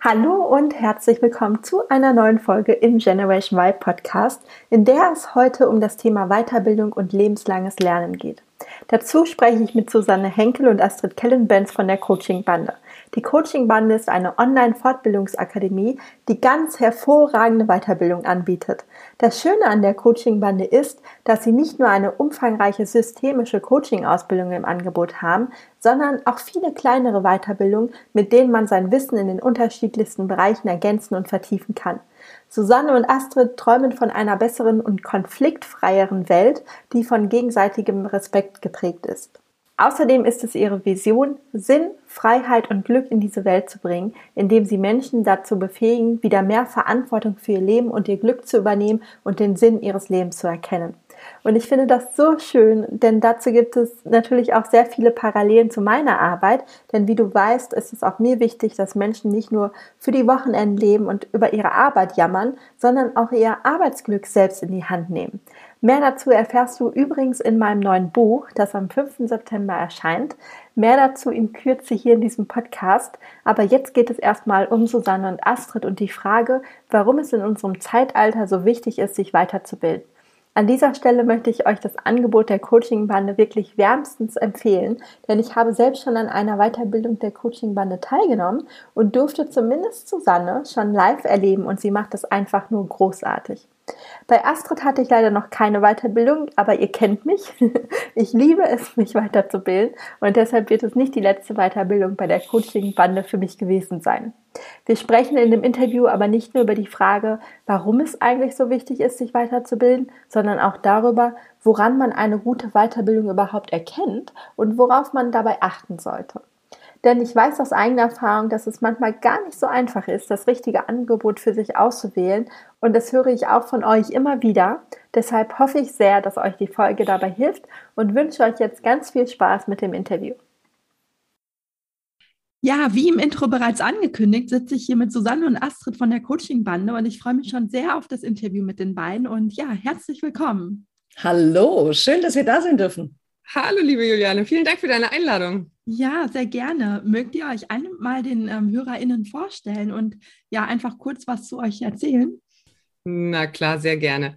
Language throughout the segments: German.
Hallo und herzlich willkommen zu einer neuen Folge im Generation Y Podcast, in der es heute um das Thema Weiterbildung und lebenslanges Lernen geht. Dazu spreche ich mit Susanne Henkel und Astrid Kellenbenz von der Coaching Bande. Die Coaching Bande ist eine Online-Fortbildungsakademie, die ganz hervorragende Weiterbildung anbietet. Das Schöne an der Coaching Bande ist, dass sie nicht nur eine umfangreiche systemische Coaching-Ausbildung im Angebot haben, sondern auch viele kleinere Weiterbildungen, mit denen man sein Wissen in den unterschiedlichsten Bereichen ergänzen und vertiefen kann. Susanne und Astrid träumen von einer besseren und konfliktfreieren Welt, die von gegenseitigem Respekt geprägt ist. Außerdem ist es ihre Vision, Sinn, Freiheit und Glück in diese Welt zu bringen, indem sie Menschen dazu befähigen, wieder mehr Verantwortung für ihr Leben und ihr Glück zu übernehmen und den Sinn ihres Lebens zu erkennen. Und ich finde das so schön, denn dazu gibt es natürlich auch sehr viele Parallelen zu meiner Arbeit. Denn wie du weißt, ist es auch mir wichtig, dass Menschen nicht nur für die Wochenenden leben und über ihre Arbeit jammern, sondern auch ihr Arbeitsglück selbst in die Hand nehmen. Mehr dazu erfährst du übrigens in meinem neuen Buch, das am 5. September erscheint. Mehr dazu in Kürze hier in diesem Podcast. Aber jetzt geht es erstmal um Susanne und Astrid und die Frage, warum es in unserem Zeitalter so wichtig ist, sich weiterzubilden. An dieser Stelle möchte ich euch das Angebot der Coaching-Bande wirklich wärmstens empfehlen, denn ich habe selbst schon an einer Weiterbildung der Coaching-Bande teilgenommen und durfte zumindest Susanne schon live erleben und sie macht es einfach nur großartig. Bei Astrid hatte ich leider noch keine Weiterbildung, aber ihr kennt mich. Ich liebe es, mich weiterzubilden und deshalb wird es nicht die letzte Weiterbildung bei der Coaching-Bande für mich gewesen sein. Wir sprechen in dem Interview aber nicht nur über die Frage, warum es eigentlich so wichtig ist, sich weiterzubilden, sondern auch darüber, woran man eine gute Weiterbildung überhaupt erkennt und worauf man dabei achten sollte. Denn ich weiß aus eigener Erfahrung, dass es manchmal gar nicht so einfach ist, das richtige Angebot für sich auszuwählen. Und das höre ich auch von euch immer wieder. Deshalb hoffe ich sehr, dass euch die Folge dabei hilft und wünsche euch jetzt ganz viel Spaß mit dem Interview. Ja, wie im Intro bereits angekündigt, sitze ich hier mit Susanne und Astrid von der Coaching-Bande und ich freue mich schon sehr auf das Interview mit den beiden. Und ja, herzlich willkommen. Hallo, schön, dass wir da sein dürfen. Hallo, liebe Juliane, vielen Dank für deine Einladung. Ja, sehr gerne. Mögt ihr euch einmal den ähm, HörerInnen vorstellen und ja, einfach kurz was zu euch erzählen? Na klar, sehr gerne.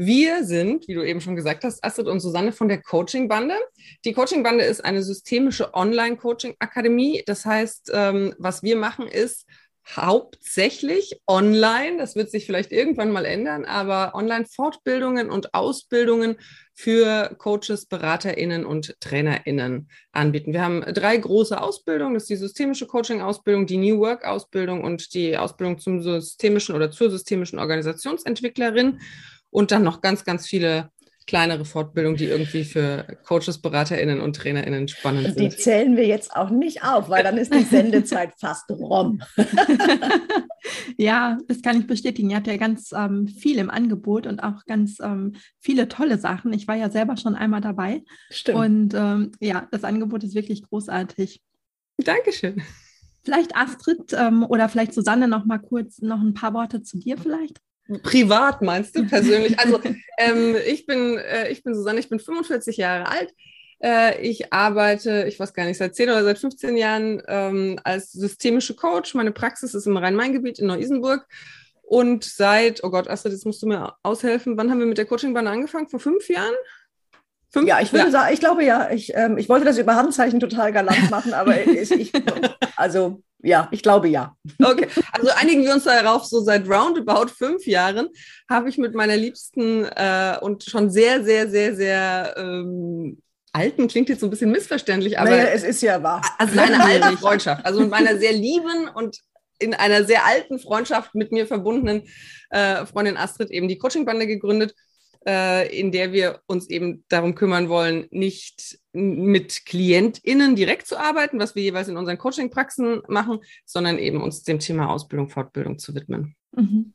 Wir sind, wie du eben schon gesagt hast, Astrid und Susanne von der Coaching Bande. Die Coaching Bande ist eine systemische Online-Coaching-Akademie. Das heißt, ähm, was wir machen ist, hauptsächlich online. Das wird sich vielleicht irgendwann mal ändern, aber Online-Fortbildungen und Ausbildungen für Coaches, BeraterInnen und TrainerInnen anbieten. Wir haben drei große Ausbildungen. Das ist die systemische Coaching-Ausbildung, die New Work-Ausbildung und die Ausbildung zum systemischen oder zur systemischen Organisationsentwicklerin und dann noch ganz, ganz viele kleinere Fortbildung, die irgendwie für Coaches, BeraterInnen und TrainerInnen spannend sind. Die zählen wir jetzt auch nicht auf, weil dann ist die Sendezeit fast rum. ja, das kann ich bestätigen. Ihr habt ja ganz ähm, viel im Angebot und auch ganz ähm, viele tolle Sachen. Ich war ja selber schon einmal dabei. Stimmt. Und ähm, ja, das Angebot ist wirklich großartig. Dankeschön. Vielleicht Astrid ähm, oder vielleicht Susanne noch mal kurz noch ein paar Worte zu dir vielleicht. Privat meinst du persönlich? Also ähm, ich bin äh, ich bin Susanne, ich bin 45 Jahre alt. Äh, ich arbeite, ich weiß gar nicht, seit 10 oder seit 15 Jahren ähm, als systemische Coach. Meine Praxis ist im Rhein-Main-Gebiet in Neu-Isenburg. Und seit, oh Gott, Astrid, jetzt musst du mir aushelfen. Wann haben wir mit der Coachingbahn angefangen? Vor fünf Jahren? Fünf? Ja, ich würde ja. sagen, ich glaube ja, ich, ähm, ich wollte das über Handzeichen total galant machen, aber ich, ich, also ja, ich glaube ja. Okay, also einigen wir uns darauf, so seit roundabout fünf Jahren habe ich mit meiner Liebsten äh, und schon sehr, sehr, sehr, sehr ähm, alten, klingt jetzt so ein bisschen missverständlich, aber naja, es ist ja wahr. Also eine alte Freundschaft, also mit meiner sehr lieben und in einer sehr alten Freundschaft mit mir verbundenen äh, Freundin Astrid eben die Coachingbande gegründet in der wir uns eben darum kümmern wollen, nicht mit KlientInnen direkt zu arbeiten, was wir jeweils in unseren Coaching-Praxen machen, sondern eben uns dem Thema Ausbildung, Fortbildung zu widmen. Mhm.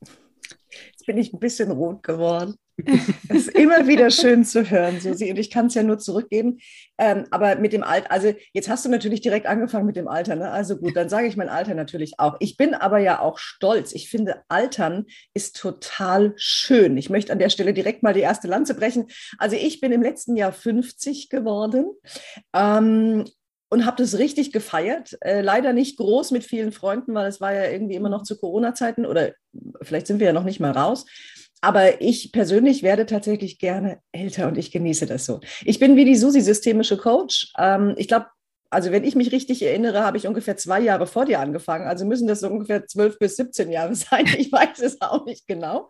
Jetzt bin ich ein bisschen rot geworden. Es ist immer wieder schön zu hören, Susi. Und ich kann es ja nur zurückgeben. Ähm, aber mit dem Alter, also jetzt hast du natürlich direkt angefangen mit dem Alter. Ne? Also gut, dann sage ich mein Alter natürlich auch. Ich bin aber ja auch stolz. Ich finde, Altern ist total schön. Ich möchte an der Stelle direkt mal die erste Lanze brechen. Also ich bin im letzten Jahr 50 geworden. Ähm, und habe das richtig gefeiert. Äh, leider nicht groß mit vielen Freunden, weil es war ja irgendwie immer noch zu Corona-Zeiten oder vielleicht sind wir ja noch nicht mal raus. Aber ich persönlich werde tatsächlich gerne älter und ich genieße das so. Ich bin wie die Susi systemische Coach. Ähm, ich glaube, also wenn ich mich richtig erinnere, habe ich ungefähr zwei Jahre vor dir angefangen. Also müssen das so ungefähr zwölf bis 17 Jahre sein. Ich weiß es auch nicht genau.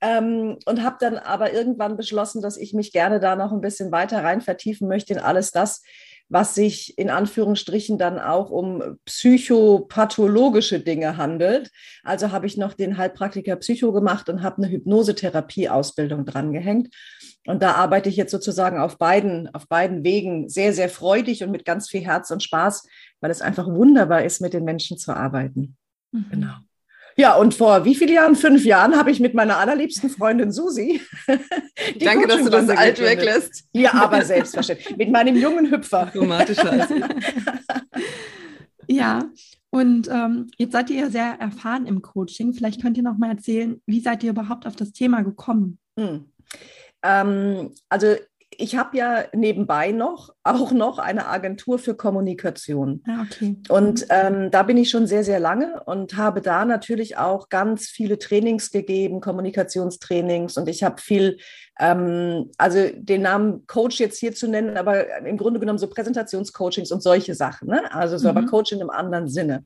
Ähm, und habe dann aber irgendwann beschlossen, dass ich mich gerne da noch ein bisschen weiter rein vertiefen möchte in alles das, was sich in Anführungsstrichen dann auch um psychopathologische Dinge handelt. Also habe ich noch den Heilpraktiker Psycho gemacht und habe eine Hypnosetherapie-Ausbildung drangehängt. Und da arbeite ich jetzt sozusagen auf beiden, auf beiden Wegen sehr, sehr freudig und mit ganz viel Herz und Spaß, weil es einfach wunderbar ist, mit den Menschen zu arbeiten. Mhm. Genau. Ja, und vor wie vielen Jahren? Fünf Jahren habe ich mit meiner allerliebsten Freundin Susi. Danke, dass du das alt weglässt. Ja, aber selbstverständlich. mit meinem jungen Hüpfer. ja, und ähm, jetzt seid ihr ja sehr erfahren im Coaching. Vielleicht könnt ihr noch mal erzählen, wie seid ihr überhaupt auf das Thema gekommen? Hm. Ähm, also ich habe ja nebenbei noch auch noch eine Agentur für Kommunikation. Ah, okay. Und ähm, da bin ich schon sehr, sehr lange und habe da natürlich auch ganz viele Trainings gegeben, Kommunikationstrainings. Und ich habe viel, ähm, also den Namen Coach jetzt hier zu nennen, aber im Grunde genommen so Präsentationscoachings und solche Sachen. Ne? Also so mhm. aber Coaching im anderen Sinne.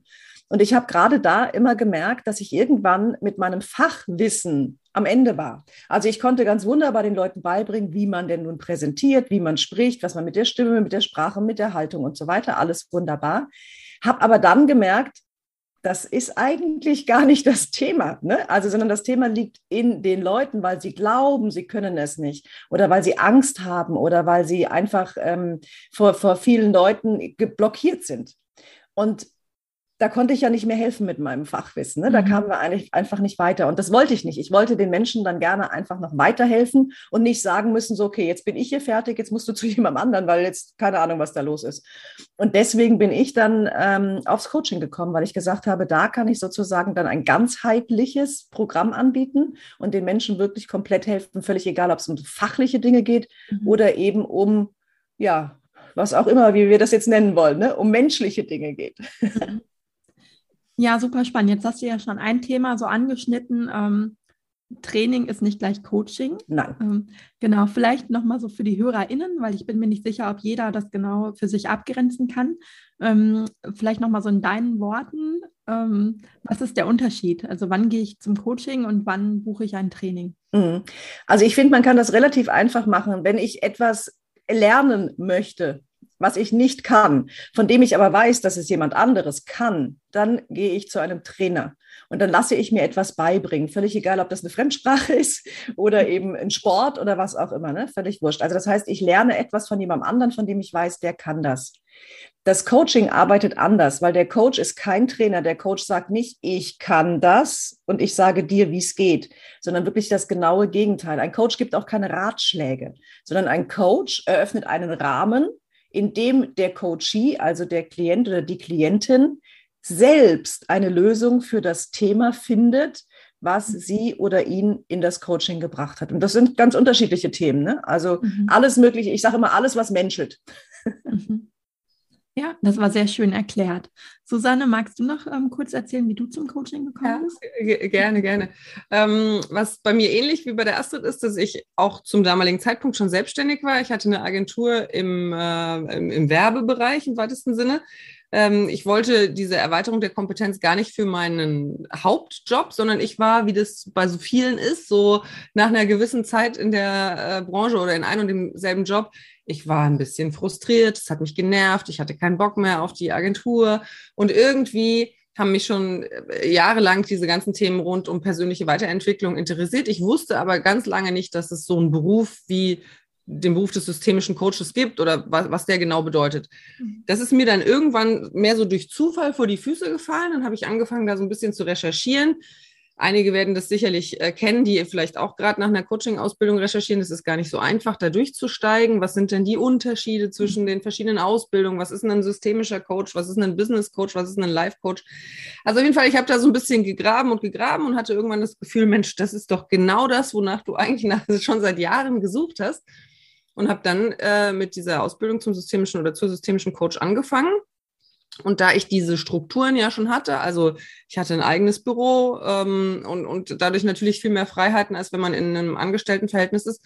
Und ich habe gerade da immer gemerkt, dass ich irgendwann mit meinem Fachwissen am Ende war. Also ich konnte ganz wunderbar den Leuten beibringen, wie man denn nun präsentiert, wie man spricht, was man mit der Stimme, mit der Sprache, mit der Haltung und so weiter, alles wunderbar. Habe aber dann gemerkt, das ist eigentlich gar nicht das Thema, ne? Also, sondern das Thema liegt in den Leuten, weil sie glauben, sie können es nicht oder weil sie Angst haben oder weil sie einfach ähm, vor, vor vielen Leuten blockiert sind. Und da konnte ich ja nicht mehr helfen mit meinem Fachwissen. Ne? Da mhm. kamen wir eigentlich einfach nicht weiter. Und das wollte ich nicht. Ich wollte den Menschen dann gerne einfach noch weiterhelfen und nicht sagen müssen, so, okay, jetzt bin ich hier fertig, jetzt musst du zu jemandem anderen, weil jetzt keine Ahnung, was da los ist. Und deswegen bin ich dann ähm, aufs Coaching gekommen, weil ich gesagt habe, da kann ich sozusagen dann ein ganzheitliches Programm anbieten und den Menschen wirklich komplett helfen, völlig egal, ob es um fachliche Dinge geht mhm. oder eben um, ja, was auch immer, wie wir das jetzt nennen wollen, ne? um menschliche Dinge geht. Mhm. Ja, super spannend. Jetzt hast du ja schon ein Thema so angeschnitten. Ähm, Training ist nicht gleich Coaching. Nein. Ähm, genau, vielleicht nochmal so für die HörerInnen, weil ich bin mir nicht sicher, ob jeder das genau für sich abgrenzen kann. Ähm, vielleicht nochmal so in deinen Worten. Ähm, was ist der Unterschied? Also wann gehe ich zum Coaching und wann buche ich ein Training? Mhm. Also ich finde, man kann das relativ einfach machen. Wenn ich etwas lernen möchte, was ich nicht kann, von dem ich aber weiß, dass es jemand anderes kann, dann gehe ich zu einem Trainer und dann lasse ich mir etwas beibringen. Völlig egal, ob das eine Fremdsprache ist oder eben ein Sport oder was auch immer, ne? völlig wurscht. Also das heißt, ich lerne etwas von jemandem anderen, von dem ich weiß, der kann das. Das Coaching arbeitet anders, weil der Coach ist kein Trainer. Der Coach sagt nicht, ich kann das und ich sage dir, wie es geht, sondern wirklich das genaue Gegenteil. Ein Coach gibt auch keine Ratschläge, sondern ein Coach eröffnet einen Rahmen, in dem der Coachee, also der Klient oder die Klientin, selbst eine Lösung für das Thema findet, was sie oder ihn in das Coaching gebracht hat. Und das sind ganz unterschiedliche Themen. Ne? Also mhm. alles Mögliche. Ich sage immer alles, was menschelt. Mhm. Ja, das war sehr schön erklärt. Susanne, magst du noch ähm, kurz erzählen, wie du zum Coaching gekommen bist? Ja, gerne, gerne. Ähm, was bei mir ähnlich wie bei der Astrid ist, dass ich auch zum damaligen Zeitpunkt schon selbstständig war. Ich hatte eine Agentur im, äh, im, im Werbebereich im weitesten Sinne. Ähm, ich wollte diese Erweiterung der Kompetenz gar nicht für meinen Hauptjob, sondern ich war, wie das bei so vielen ist, so nach einer gewissen Zeit in der äh, Branche oder in einem und demselben Job ich war ein bisschen frustriert, es hat mich genervt, ich hatte keinen Bock mehr auf die Agentur und irgendwie haben mich schon äh, jahrelang diese ganzen Themen rund um persönliche Weiterentwicklung interessiert. Ich wusste aber ganz lange nicht, dass es so einen Beruf wie den Beruf des systemischen Coaches gibt oder was, was der genau bedeutet. Mhm. Das ist mir dann irgendwann mehr so durch Zufall vor die Füße gefallen. Dann habe ich angefangen, da so ein bisschen zu recherchieren Einige werden das sicherlich äh, kennen, die vielleicht auch gerade nach einer Coaching-Ausbildung recherchieren. Es ist gar nicht so einfach, da durchzusteigen. Was sind denn die Unterschiede zwischen den verschiedenen Ausbildungen? Was ist denn ein systemischer Coach? Was ist ein Business Coach? Was ist ein Life Coach? Also auf jeden Fall, ich habe da so ein bisschen gegraben und gegraben und hatte irgendwann das Gefühl, Mensch, das ist doch genau das, wonach du eigentlich nach, schon seit Jahren gesucht hast. Und habe dann äh, mit dieser Ausbildung zum systemischen oder zur systemischen Coach angefangen und da ich diese Strukturen ja schon hatte, also ich hatte ein eigenes Büro ähm, und, und dadurch natürlich viel mehr Freiheiten, als wenn man in einem Angestelltenverhältnis ist,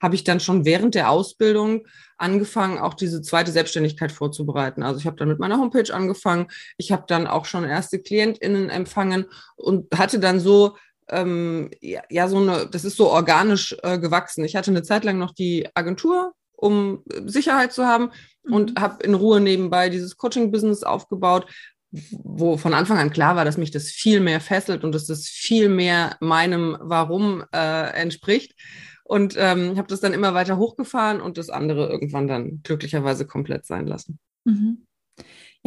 habe ich dann schon während der Ausbildung angefangen, auch diese zweite Selbstständigkeit vorzubereiten. Also ich habe dann mit meiner Homepage angefangen, ich habe dann auch schon erste KlientInnen empfangen und hatte dann so ähm, ja, ja, so eine, das ist so organisch äh, gewachsen. Ich hatte eine Zeit lang noch die Agentur, um Sicherheit zu haben und mhm. habe in Ruhe nebenbei dieses Coaching-Business aufgebaut, wo von Anfang an klar war, dass mich das viel mehr fesselt und dass das viel mehr meinem Warum äh, entspricht. Und ähm, habe das dann immer weiter hochgefahren und das andere irgendwann dann glücklicherweise komplett sein lassen. Mhm.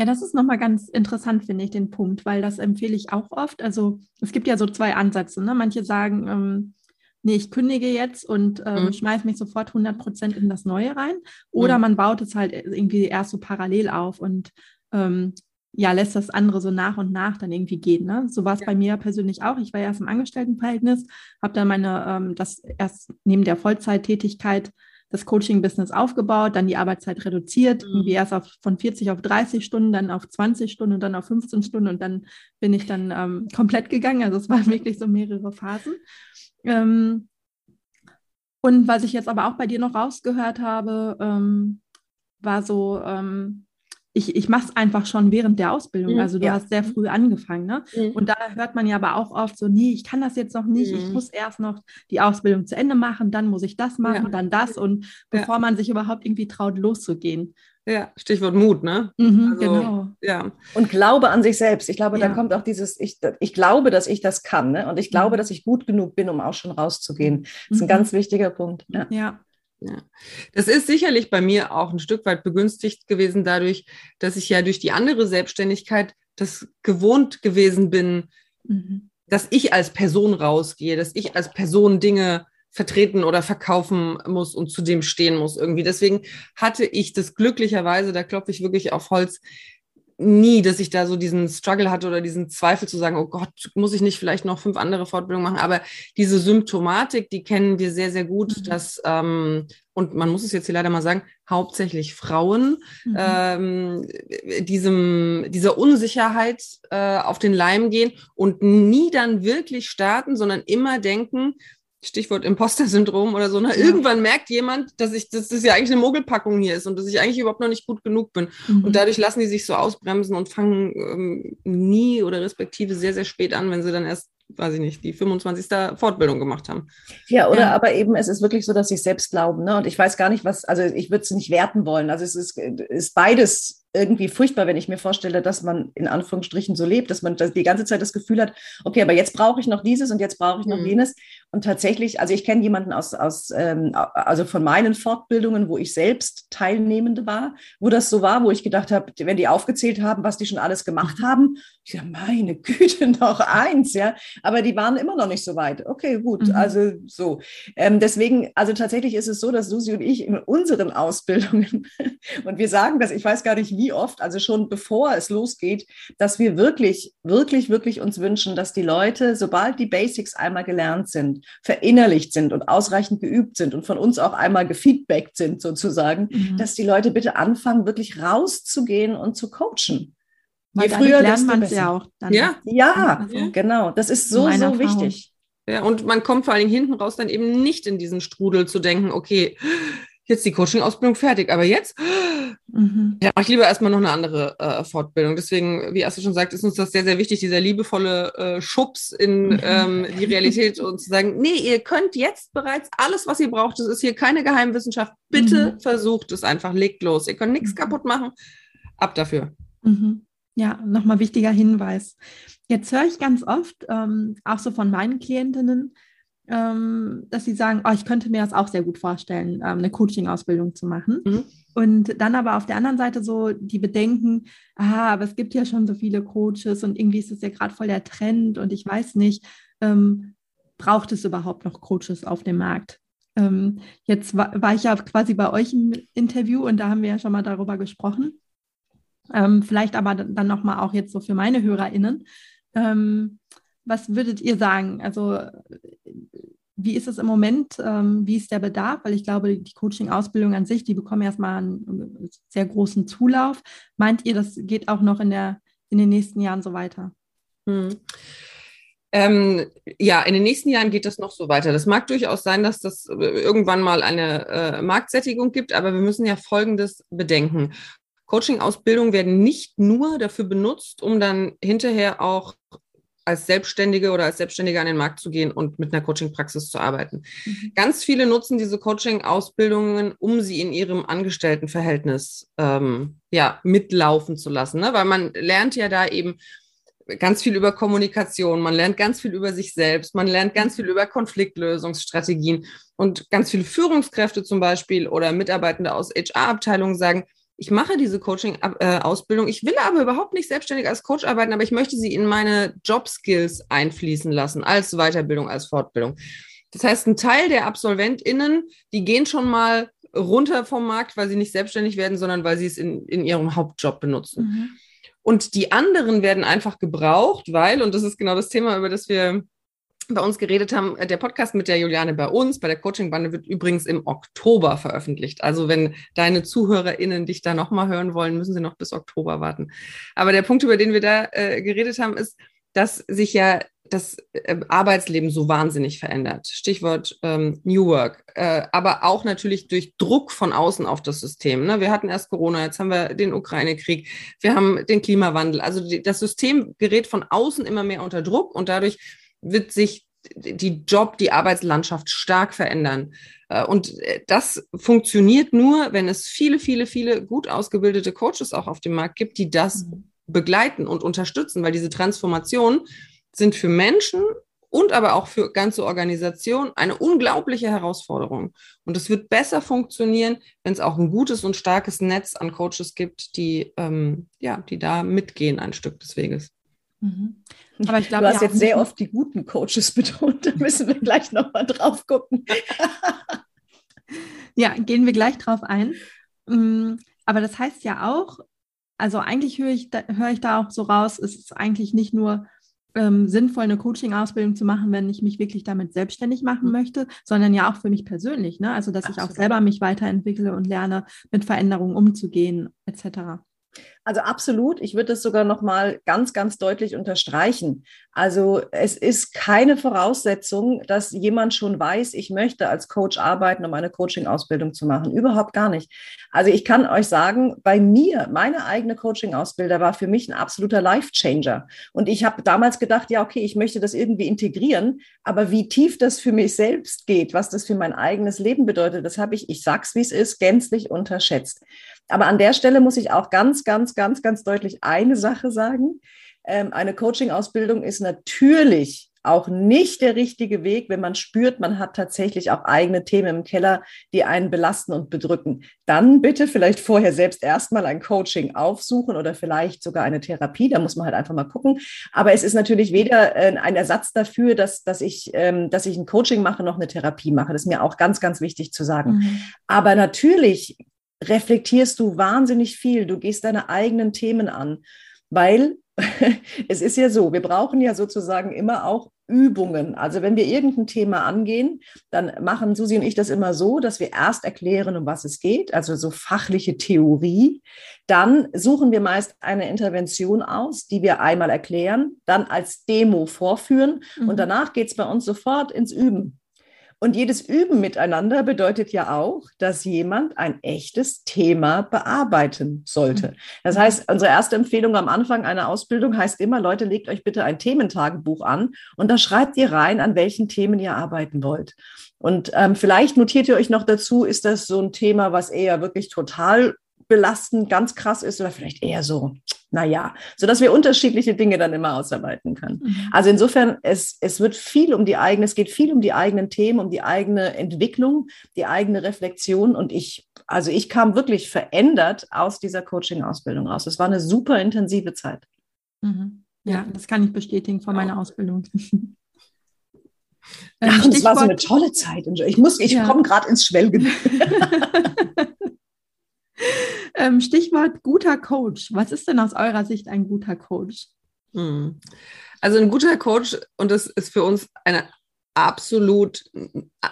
Ja, das ist nochmal ganz interessant, finde ich, den Punkt, weil das empfehle ich auch oft. Also es gibt ja so zwei Ansätze. Ne? Manche sagen, ähm, nee, ich kündige jetzt und ähm, mhm. schmeiße mich sofort 100 Prozent in das Neue rein. Oder mhm. man baut es halt irgendwie erst so parallel auf und ähm, ja, lässt das andere so nach und nach dann irgendwie gehen. Ne? So war es ja. bei mir persönlich auch. Ich war erst im Angestelltenverhältnis, habe dann meine, ähm, das erst neben der Vollzeittätigkeit das Coaching-Business aufgebaut, dann die Arbeitszeit reduziert, mhm. irgendwie erst auf, von 40 auf 30 Stunden, dann auf 20 Stunden und dann auf 15 Stunden und dann bin ich dann ähm, komplett gegangen. Also es waren wirklich so mehrere Phasen. Ähm, und was ich jetzt aber auch bei dir noch rausgehört habe, ähm, war so, ähm, ich, ich mache es einfach schon während der Ausbildung. Mhm, also du ja. hast sehr früh angefangen. Ne? Mhm. Und da hört man ja aber auch oft so, nee, ich kann das jetzt noch nicht. Mhm. Ich muss erst noch die Ausbildung zu Ende machen, dann muss ich das machen, ja. dann das. Und bevor ja. man sich überhaupt irgendwie traut, loszugehen. Ja, Stichwort Mut, ne? Mhm, also, genau. Ja. Und Glaube an sich selbst. Ich glaube, ja. da kommt auch dieses, ich, ich glaube, dass ich das kann, ne? Und ich glaube, mhm. dass ich gut genug bin, um auch schon rauszugehen. Das ist ein mhm. ganz wichtiger Punkt. Ja. Ja. Das ist sicherlich bei mir auch ein Stück weit begünstigt gewesen dadurch, dass ich ja durch die andere Selbstständigkeit das gewohnt gewesen bin, mhm. dass ich als Person rausgehe, dass ich als Person Dinge vertreten oder verkaufen muss und zu dem stehen muss irgendwie. Deswegen hatte ich das glücklicherweise, da klopfe ich wirklich auf Holz, nie, dass ich da so diesen Struggle hatte oder diesen Zweifel zu sagen, oh Gott, muss ich nicht vielleicht noch fünf andere Fortbildungen machen. Aber diese Symptomatik, die kennen wir sehr, sehr gut, mhm. dass, ähm, und man muss es jetzt hier leider mal sagen, hauptsächlich Frauen mhm. ähm, diesem, dieser Unsicherheit äh, auf den Leim gehen und nie dann wirklich starten, sondern immer denken, Stichwort Imposter-Syndrom oder so. Ne? Ja. Irgendwann merkt jemand, dass ich, dass das ja eigentlich eine Mogelpackung hier ist und dass ich eigentlich überhaupt noch nicht gut genug bin. Mhm. Und dadurch lassen die sich so ausbremsen und fangen ähm, nie oder respektive sehr, sehr spät an, wenn sie dann erst weiß ich nicht, die 25. Fortbildung gemacht haben. Ja, oder ja. aber eben, es ist wirklich so, dass sie selbst glauben. Ne? Und ich weiß gar nicht, was, also ich würde es nicht werten wollen. Also es ist, ist beides irgendwie furchtbar, wenn ich mir vorstelle, dass man in Anführungsstrichen so lebt, dass man die ganze Zeit das Gefühl hat, okay, aber jetzt brauche ich noch dieses und jetzt brauche ich noch mhm. jenes. Und tatsächlich, also ich kenne jemanden aus, aus ähm, also von meinen Fortbildungen, wo ich selbst Teilnehmende war, wo das so war, wo ich gedacht habe, wenn die aufgezählt haben, was die schon alles gemacht mhm. haben, ich sage, meine Güte, noch eins, ja. Aber die waren immer noch nicht so weit. Okay, gut, mhm. also so. Ähm, deswegen, also tatsächlich ist es so, dass Susi und ich in unseren Ausbildungen, und wir sagen das, ich weiß gar nicht, wie oft, also schon bevor es losgeht, dass wir wirklich, wirklich, wirklich uns wünschen, dass die Leute, sobald die Basics einmal gelernt sind, verinnerlicht sind und ausreichend geübt sind und von uns auch einmal gefeedbackt sind sozusagen, mhm. dass die Leute bitte anfangen, wirklich rauszugehen und zu coachen. Je früher lernt man es ja auch. Dann. Ja, ja, also, genau. Das ist so, so wichtig. Ja, und man kommt vor allen Dingen hinten raus dann eben nicht in diesen Strudel zu denken, okay, jetzt die Coaching-Ausbildung fertig, aber jetzt mhm. ja, mache ich lieber erstmal noch eine andere äh, Fortbildung. Deswegen, wie Astrid schon sagt, ist uns das sehr, sehr wichtig, dieser liebevolle äh, Schubs in mhm. ähm, die Realität und zu sagen, nee, ihr könnt jetzt bereits alles, was ihr braucht, das ist hier keine Geheimwissenschaft, bitte mhm. versucht es einfach, legt los. Ihr könnt nichts mhm. kaputt machen, ab dafür. Mhm. Ja, nochmal wichtiger Hinweis. Jetzt höre ich ganz oft, ähm, auch so von meinen Klientinnen, ähm, dass sie sagen, oh, ich könnte mir das auch sehr gut vorstellen, ähm, eine Coaching-Ausbildung zu machen. Mhm. Und dann aber auf der anderen Seite so die Bedenken, ah, aber es gibt ja schon so viele Coaches und irgendwie ist es ja gerade voll der Trend und ich weiß nicht, ähm, braucht es überhaupt noch Coaches auf dem Markt? Ähm, jetzt war, war, ich ja quasi bei euch im Interview und da haben wir ja schon mal darüber gesprochen. Ähm, vielleicht aber dann nochmal auch jetzt so für meine HörerInnen. Ähm, was würdet ihr sagen? Also, wie ist es im Moment? Ähm, wie ist der Bedarf? Weil ich glaube, die Coaching-Ausbildung an sich, die bekommen erstmal einen sehr großen Zulauf. Meint ihr, das geht auch noch in, der, in den nächsten Jahren so weiter? Hm. Ähm, ja, in den nächsten Jahren geht das noch so weiter. Das mag durchaus sein, dass das irgendwann mal eine äh, Marktsättigung gibt, aber wir müssen ja Folgendes bedenken. Coaching-Ausbildungen werden nicht nur dafür benutzt, um dann hinterher auch als Selbstständige oder als Selbstständige an den Markt zu gehen und mit einer Coaching-Praxis zu arbeiten. Mhm. Ganz viele nutzen diese Coaching-Ausbildungen, um sie in ihrem Angestelltenverhältnis ähm, ja, mitlaufen zu lassen. Ne? Weil man lernt ja da eben ganz viel über Kommunikation, man lernt ganz viel über sich selbst, man lernt ganz viel über Konfliktlösungsstrategien und ganz viele Führungskräfte zum Beispiel oder Mitarbeitende aus HR-Abteilungen sagen, ich mache diese Coaching-Ausbildung, ich will aber überhaupt nicht selbstständig als Coach arbeiten, aber ich möchte sie in meine Job-Skills einfließen lassen, als Weiterbildung, als Fortbildung. Das heißt, ein Teil der AbsolventInnen, die gehen schon mal runter vom Markt, weil sie nicht selbstständig werden, sondern weil sie es in, in ihrem Hauptjob benutzen. Mhm. Und die anderen werden einfach gebraucht, weil, und das ist genau das Thema, über das wir bei uns geredet haben, der Podcast mit der Juliane bei uns, bei der Coaching-Bande, wird übrigens im Oktober veröffentlicht. Also wenn deine ZuhörerInnen dich da nochmal hören wollen, müssen sie noch bis Oktober warten. Aber der Punkt, über den wir da äh, geredet haben, ist, dass sich ja das äh, Arbeitsleben so wahnsinnig verändert. Stichwort ähm, New Work, äh, aber auch natürlich durch Druck von außen auf das System. Ne? Wir hatten erst Corona, jetzt haben wir den Ukraine-Krieg, wir haben den Klimawandel. Also die, das System gerät von außen immer mehr unter Druck und dadurch wird sich die Job, die Arbeitslandschaft stark verändern. Äh, und äh, das funktioniert nur, wenn es viele, viele, viele gut ausgebildete Coaches auch auf dem Markt gibt, die das mhm. begleiten und unterstützen, weil diese Transformation sind für Menschen und aber auch für ganze Organisationen eine unglaubliche Herausforderung. Und es wird besser funktionieren, wenn es auch ein gutes und starkes Netz an Coaches gibt, die, ähm, ja, die da mitgehen ein Stück des Weges. Mhm. Aber ich glaube, du hast jetzt sehr oft die guten Coaches betont. Da müssen wir gleich nochmal drauf gucken. ja, gehen wir gleich drauf ein. Mm, aber das heißt ja auch, also eigentlich höre ich, da, höre ich da auch so raus, es ist eigentlich nicht nur ähm, sinnvoll, eine Coaching-Ausbildung zu machen, wenn ich mich wirklich damit selbstständig machen mhm. möchte, sondern ja auch für mich persönlich. Ne? Also, dass Absolut. ich auch selber mich weiterentwickle und lerne, mit Veränderungen umzugehen, etc. Also absolut. Ich würde das sogar noch mal ganz, ganz deutlich unterstreichen. Also es ist keine Voraussetzung, dass jemand schon weiß, ich möchte als Coach arbeiten, um eine Coaching-Ausbildung zu machen. Überhaupt gar nicht. Also ich kann euch sagen, bei mir, meine eigene Coaching-Ausbilder war für mich ein absoluter Life-Changer. Und ich habe damals gedacht, ja, okay, ich möchte das irgendwie integrieren, aber wie tief das für mich selbst geht, was das für mein eigenes Leben bedeutet, das habe ich, ich sag's wie es ist, gänzlich unterschätzt. Aber an der Stelle muss ich auch ganz, ganz, ganz, ganz deutlich eine Sache sagen. Ähm, eine Coaching-Ausbildung ist natürlich auch nicht der richtige Weg, wenn man spürt, man hat tatsächlich auch eigene Themen im Keller, die einen belasten und bedrücken. Dann bitte vielleicht vorher selbst erstmal ein Coaching aufsuchen oder vielleicht sogar eine Therapie. Da muss man halt einfach mal gucken. Aber es ist natürlich weder äh, ein Ersatz dafür, dass, dass, ich, ähm, dass ich ein Coaching mache, noch eine Therapie mache. Das ist mir auch ganz, ganz wichtig zu sagen. Mhm. Aber natürlich reflektierst du wahnsinnig viel. Du gehst deine eigenen Themen an, weil es ist ja so, wir brauchen ja sozusagen immer auch Übungen. Also wenn wir irgendein Thema angehen, dann machen Susi und ich das immer so, dass wir erst erklären, um was es geht, also so fachliche Theorie. Dann suchen wir meist eine Intervention aus, die wir einmal erklären, dann als Demo vorführen mhm. und danach geht es bei uns sofort ins Üben. Und jedes Üben miteinander bedeutet ja auch, dass jemand ein echtes Thema bearbeiten sollte. Das heißt, unsere erste Empfehlung am Anfang einer Ausbildung heißt immer, Leute, legt euch bitte ein Thementagebuch an und da schreibt ihr rein, an welchen Themen ihr arbeiten wollt. Und ähm, vielleicht notiert ihr euch noch dazu, ist das so ein Thema, was eher wirklich total belastend, ganz krass ist oder vielleicht eher so, naja, so dass wir unterschiedliche Dinge dann immer ausarbeiten können. Mhm. Also insofern, es, es wird viel um die eigene, es geht viel um die eigenen Themen, um die eigene Entwicklung, die eigene Reflexion und ich, also ich kam wirklich verändert aus dieser Coaching-Ausbildung raus. Es war eine super intensive Zeit. Mhm. Ja, das kann ich bestätigen von meiner Ausbildung. Ja, ähm, es war so eine tolle Zeit. Ich muss, ich ja. komme gerade ins Schwelgen. ähm, Stichwort guter Coach. Was ist denn aus eurer Sicht ein guter Coach? Hm. Also ein guter Coach, und das ist für uns eine absolut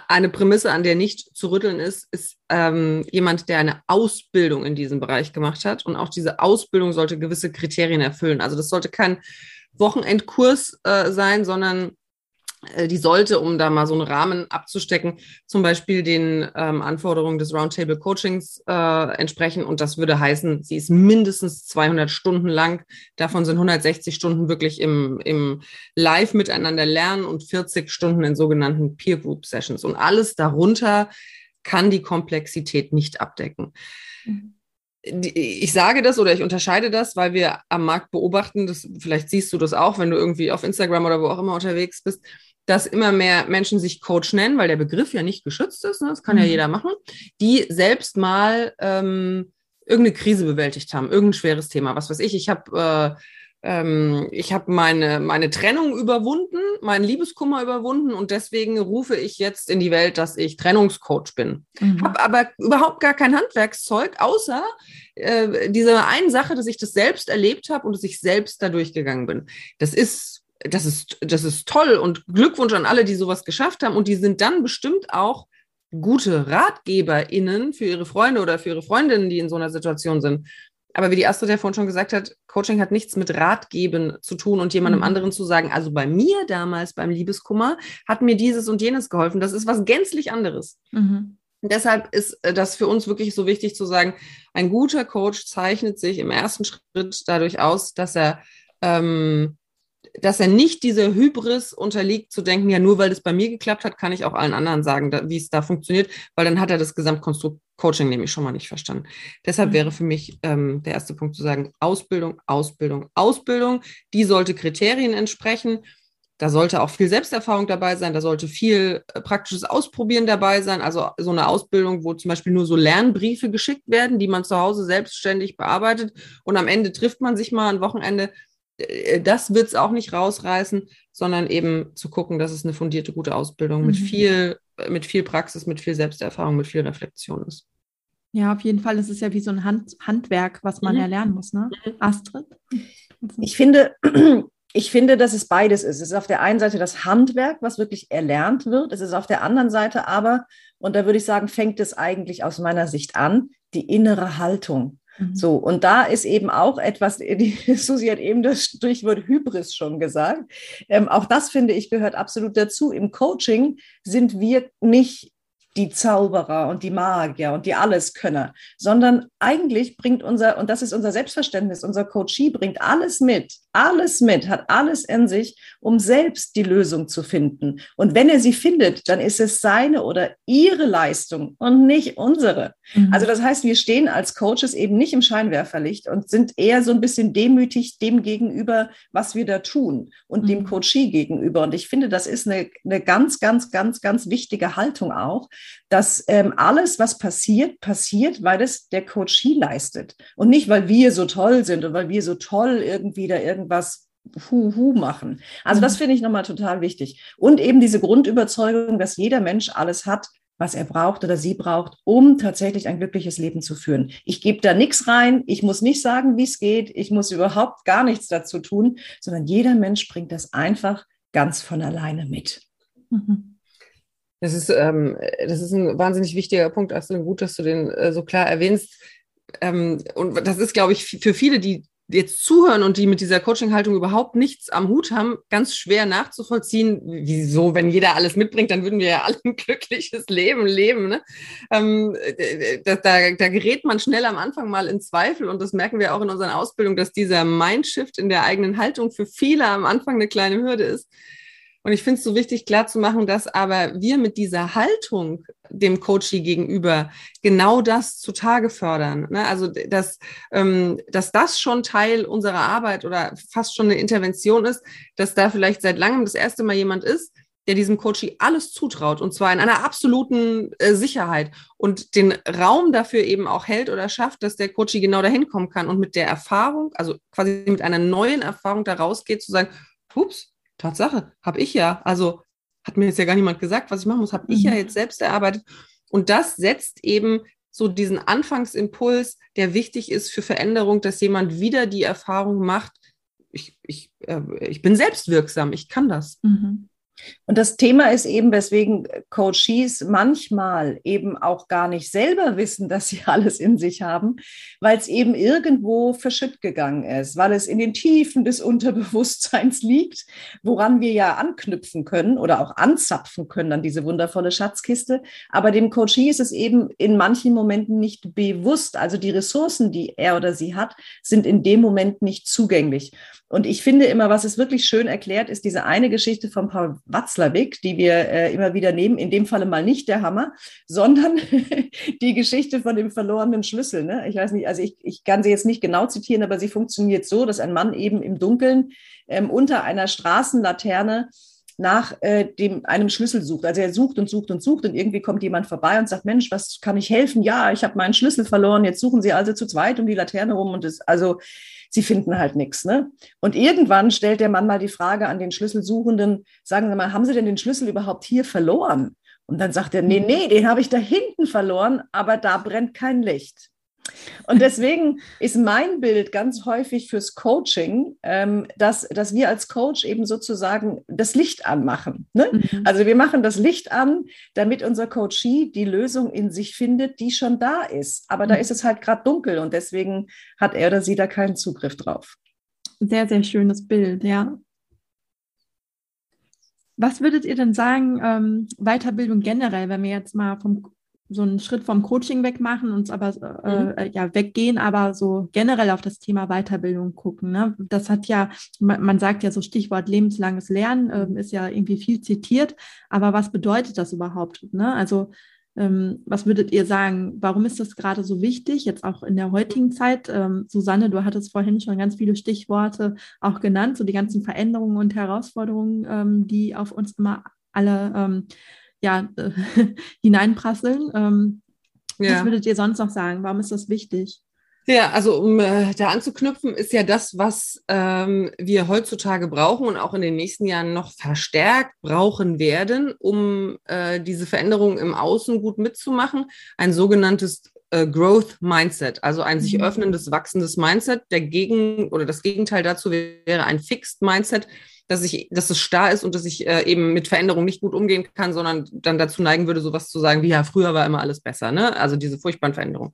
eine Prämisse, an der nicht zu rütteln ist, ist ähm, jemand, der eine Ausbildung in diesem Bereich gemacht hat. Und auch diese Ausbildung sollte gewisse Kriterien erfüllen. Also das sollte kein Wochenendkurs äh, sein, sondern die sollte, um da mal so einen Rahmen abzustecken, zum Beispiel den ähm, Anforderungen des Roundtable Coachings äh, entsprechen. Und das würde heißen, sie ist mindestens 200 Stunden lang. Davon sind 160 Stunden wirklich im, im Live miteinander lernen und 40 Stunden in sogenannten Peer Group Sessions. Und alles darunter kann die Komplexität nicht abdecken. Mhm ich sage das oder ich unterscheide das, weil wir am Markt beobachten, das, vielleicht siehst du das auch, wenn du irgendwie auf Instagram oder wo auch immer unterwegs bist, dass immer mehr Menschen sich Coach nennen, weil der Begriff ja nicht geschützt ist, ne? das kann mhm. ja jeder machen, die selbst mal ähm, irgendeine Krise bewältigt haben, irgendein schweres Thema, was weiß ich. Ich habe äh, ähm, ich habe meine, meine Trennung überwunden, meinen Liebeskummer überwunden und deswegen rufe ich jetzt in die Welt, dass ich Trennungscoach bin. Mhm. Habe aber überhaupt gar kein Handwerkszeug, außer äh, diese eine Sache, dass ich das selbst erlebt habe und dass ich selbst da durchgegangen bin. Das ist das ist, das ist toll und Glückwunsch an alle, die sowas geschafft haben. Und die sind dann bestimmt auch gute RatgeberInnen für ihre Freunde oder für ihre Freundinnen, die in so einer Situation sind. Aber wie die Astrid ja vorhin schon gesagt hat, Coaching hat nichts mit Ratgeben zu tun und jemandem mhm. anderen zu sagen, also bei mir damals beim Liebeskummer hat mir dieses und jenes geholfen. Das ist was gänzlich anderes. Mhm. Und deshalb ist äh, das für uns wirklich so wichtig zu sagen, ein guter Coach zeichnet sich im ersten Schritt dadurch aus, dass er ähm, dass er nicht dieser Hybris unterliegt, zu denken, ja, nur weil das bei mir geklappt hat, kann ich auch allen anderen sagen, da, wie es da funktioniert, weil dann hat er das Gesamtkonstrukt Coaching nämlich schon mal nicht verstanden. Deshalb mhm. wäre für mich ähm, der erste Punkt zu sagen, Ausbildung, Ausbildung, Ausbildung, die sollte Kriterien entsprechen. Da sollte auch viel Selbsterfahrung dabei sein, da sollte viel äh, praktisches Ausprobieren dabei sein. Also so eine Ausbildung, wo zum Beispiel nur so Lernbriefe geschickt werden, die man zu Hause selbstständig bearbeitet und am Ende trifft man sich mal ein Wochenende das wird es auch nicht rausreißen, sondern eben zu gucken, dass es eine fundierte, gute Ausbildung mhm. mit viel, mit viel Praxis, mit viel Selbsterfahrung, mit viel Reflexion ist. Ja, auf jeden Fall. Es ist ja wie so ein Hand Handwerk, was man mhm. ja lernen muss, ne? Mhm. Astrid? Ich finde, ich finde, dass es beides ist. Es ist auf der einen Seite das Handwerk, was wirklich erlernt wird. Es ist auf der anderen Seite aber, und da würde ich sagen, fängt es eigentlich aus meiner Sicht an, die innere Haltung. Mhm. So, und da ist eben auch etwas, die, Susi hat eben das Stichwort Hybris schon gesagt. Ähm, auch das finde ich gehört absolut dazu. Im Coaching sind wir nicht die Zauberer und die Magier und die Alleskönner, sondern eigentlich bringt unser, und das ist unser Selbstverständnis, unser Coachie bringt alles mit, alles mit, hat alles in sich, um selbst die Lösung zu finden. Und wenn er sie findet, dann ist es seine oder ihre Leistung und nicht unsere. Mhm. Also das heißt, wir stehen als Coaches eben nicht im Scheinwerferlicht und sind eher so ein bisschen demütig dem gegenüber, was wir da tun und mhm. dem Coachie gegenüber. Und ich finde, das ist eine, eine ganz, ganz, ganz, ganz wichtige Haltung auch, dass ähm, alles, was passiert, passiert, weil es der Coachie leistet und nicht, weil wir so toll sind und weil wir so toll irgendwie da irgendwas Hu-Hu machen. Also das mhm. finde ich nochmal total wichtig. Und eben diese Grundüberzeugung, dass jeder Mensch alles hat, was er braucht oder sie braucht, um tatsächlich ein glückliches Leben zu führen. Ich gebe da nichts rein, ich muss nicht sagen, wie es geht, ich muss überhaupt gar nichts dazu tun, sondern jeder Mensch bringt das einfach ganz von alleine mit. Mhm. Das ist, ähm, das ist ein wahnsinnig wichtiger Punkt, Astrid. Gut, dass du den äh, so klar erwähnst. Ähm, und das ist, glaube ich, für viele, die jetzt zuhören und die mit dieser Coaching-Haltung überhaupt nichts am Hut haben, ganz schwer nachzuvollziehen. Wieso, wenn jeder alles mitbringt, dann würden wir ja alle ein glückliches Leben leben. Ne? Ähm, da, da, da gerät man schnell am Anfang mal in Zweifel und das merken wir auch in unseren Ausbildungen, dass dieser Mindshift in der eigenen Haltung für viele am Anfang eine kleine Hürde ist. Und ich finde es so wichtig, klarzumachen, dass aber wir mit dieser Haltung dem Coachie gegenüber genau das zutage fördern. Ne? Also, dass, ähm, dass das schon Teil unserer Arbeit oder fast schon eine Intervention ist, dass da vielleicht seit langem das erste Mal jemand ist, der diesem Coachie alles zutraut und zwar in einer absoluten äh, Sicherheit und den Raum dafür eben auch hält oder schafft, dass der Coachie genau dahin kommen kann und mit der Erfahrung, also quasi mit einer neuen Erfahrung da rausgeht, zu sagen, ups, Tatsache, habe ich ja. Also hat mir jetzt ja gar niemand gesagt, was ich machen muss, habe ich ja mhm. jetzt selbst erarbeitet. Und das setzt eben so diesen Anfangsimpuls, der wichtig ist für Veränderung, dass jemand wieder die Erfahrung macht, ich, ich, äh, ich bin selbstwirksam, ich kann das. Mhm. Und das Thema ist eben, weswegen Coaches manchmal eben auch gar nicht selber wissen, dass sie alles in sich haben, weil es eben irgendwo verschütt gegangen ist, weil es in den Tiefen des Unterbewusstseins liegt, woran wir ja anknüpfen können oder auch anzapfen können an diese wundervolle Schatzkiste. Aber dem Coachee ist es eben in manchen Momenten nicht bewusst. Also die Ressourcen, die er oder sie hat, sind in dem Moment nicht zugänglich. Und ich finde immer, was es wirklich schön erklärt, ist diese eine Geschichte von Paul Watzlawick, die wir äh, immer wieder nehmen. In dem Falle mal nicht der Hammer, sondern die Geschichte von dem verlorenen Schlüssel. Ne? Ich weiß nicht, also ich, ich kann sie jetzt nicht genau zitieren, aber sie funktioniert so, dass ein Mann eben im Dunkeln ähm, unter einer Straßenlaterne nach äh, dem, einem Schlüssel sucht. Also er sucht und sucht und sucht und irgendwie kommt jemand vorbei und sagt, Mensch, was kann ich helfen? Ja, ich habe meinen Schlüssel verloren. Jetzt suchen Sie also zu zweit um die Laterne rum und es, also sie finden halt nichts. Ne? Und irgendwann stellt der Mann mal die Frage an den Schlüsselsuchenden, sagen Sie mal, haben Sie denn den Schlüssel überhaupt hier verloren? Und dann sagt er, nee, nee, den habe ich da hinten verloren, aber da brennt kein Licht. Und deswegen ist mein Bild ganz häufig fürs Coaching, ähm, dass, dass wir als Coach eben sozusagen das Licht anmachen. Ne? Mhm. Also wir machen das Licht an, damit unser Coachee die Lösung in sich findet, die schon da ist. Aber mhm. da ist es halt gerade dunkel und deswegen hat er oder sie da keinen Zugriff drauf. Sehr, sehr schönes Bild, ja. Was würdet ihr denn sagen, ähm, Weiterbildung generell, wenn wir jetzt mal vom so einen Schritt vom Coaching wegmachen, uns aber äh, mhm. Äh, ja weggehen, aber so generell auf das Thema Weiterbildung gucken. Ne? Das hat ja, man, man sagt ja so Stichwort lebenslanges Lernen, äh, ist ja irgendwie viel zitiert, aber was bedeutet das überhaupt? Ne? Also ähm, was würdet ihr sagen? Warum ist das gerade so wichtig, jetzt auch in der heutigen Zeit? Ähm, Susanne, du hattest vorhin schon ganz viele Stichworte auch genannt, so die ganzen Veränderungen und Herausforderungen, ähm, die auf uns immer alle ähm, ja, äh, hineinprasseln. Ähm, ja. Was würdet ihr sonst noch sagen? Warum ist das wichtig? Ja, also um äh, da anzuknüpfen, ist ja das, was ähm, wir heutzutage brauchen und auch in den nächsten Jahren noch verstärkt brauchen werden, um äh, diese Veränderungen im Außen gut mitzumachen, ein sogenanntes äh, Growth Mindset, also ein sich mhm. öffnendes, wachsendes Mindset. Der Gegen oder das Gegenteil dazu wäre ein Fixed Mindset, dass ich, dass es starr ist und dass ich äh, eben mit Veränderung nicht gut umgehen kann, sondern dann dazu neigen würde, sowas zu sagen wie ja, früher war immer alles besser, ne? Also diese furchtbaren Veränderungen.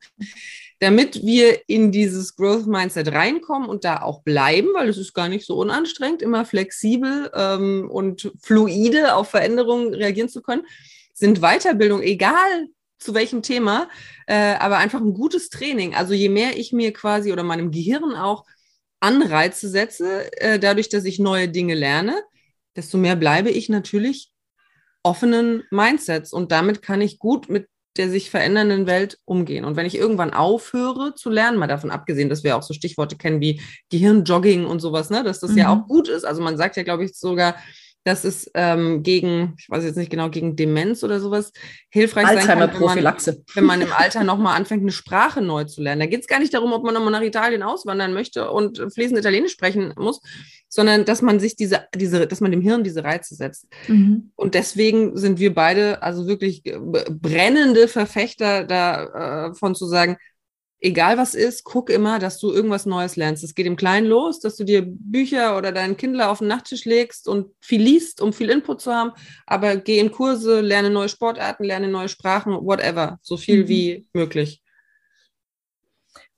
Damit wir in dieses Growth Mindset reinkommen und da auch bleiben, weil es ist gar nicht so unanstrengend, immer flexibel ähm, und fluide auf Veränderungen reagieren zu können, sind Weiterbildung, egal zu welchem Thema, äh, aber einfach ein gutes Training. Also je mehr ich mir quasi oder meinem Gehirn auch Anreize setze, äh, dadurch, dass ich neue Dinge lerne, desto mehr bleibe ich natürlich offenen Mindsets und damit kann ich gut mit der sich verändernden Welt umgehen. Und wenn ich irgendwann aufhöre zu lernen, mal davon abgesehen, dass wir auch so Stichworte kennen wie Gehirnjogging und sowas, ne, dass das mhm. ja auch gut ist. Also man sagt ja, glaube ich, sogar, dass es ähm, gegen, ich weiß jetzt nicht genau, gegen Demenz oder sowas hilfreich sein kann, wenn man, wenn man im Alter nochmal anfängt, eine Sprache neu zu lernen. Da geht es gar nicht darum, ob man nochmal nach Italien auswandern möchte und fließend Italienisch sprechen muss, sondern dass man sich diese, diese, dass man dem Hirn diese Reize setzt. Mhm. Und deswegen sind wir beide also wirklich brennende Verfechter davon äh, zu sagen, egal was ist, guck immer, dass du irgendwas Neues lernst. Es geht im Kleinen los, dass du dir Bücher oder deinen Kindle auf den Nachttisch legst und viel liest, um viel Input zu haben. Aber geh in Kurse, lerne neue Sportarten, lerne neue Sprachen, whatever, so viel mhm. wie möglich.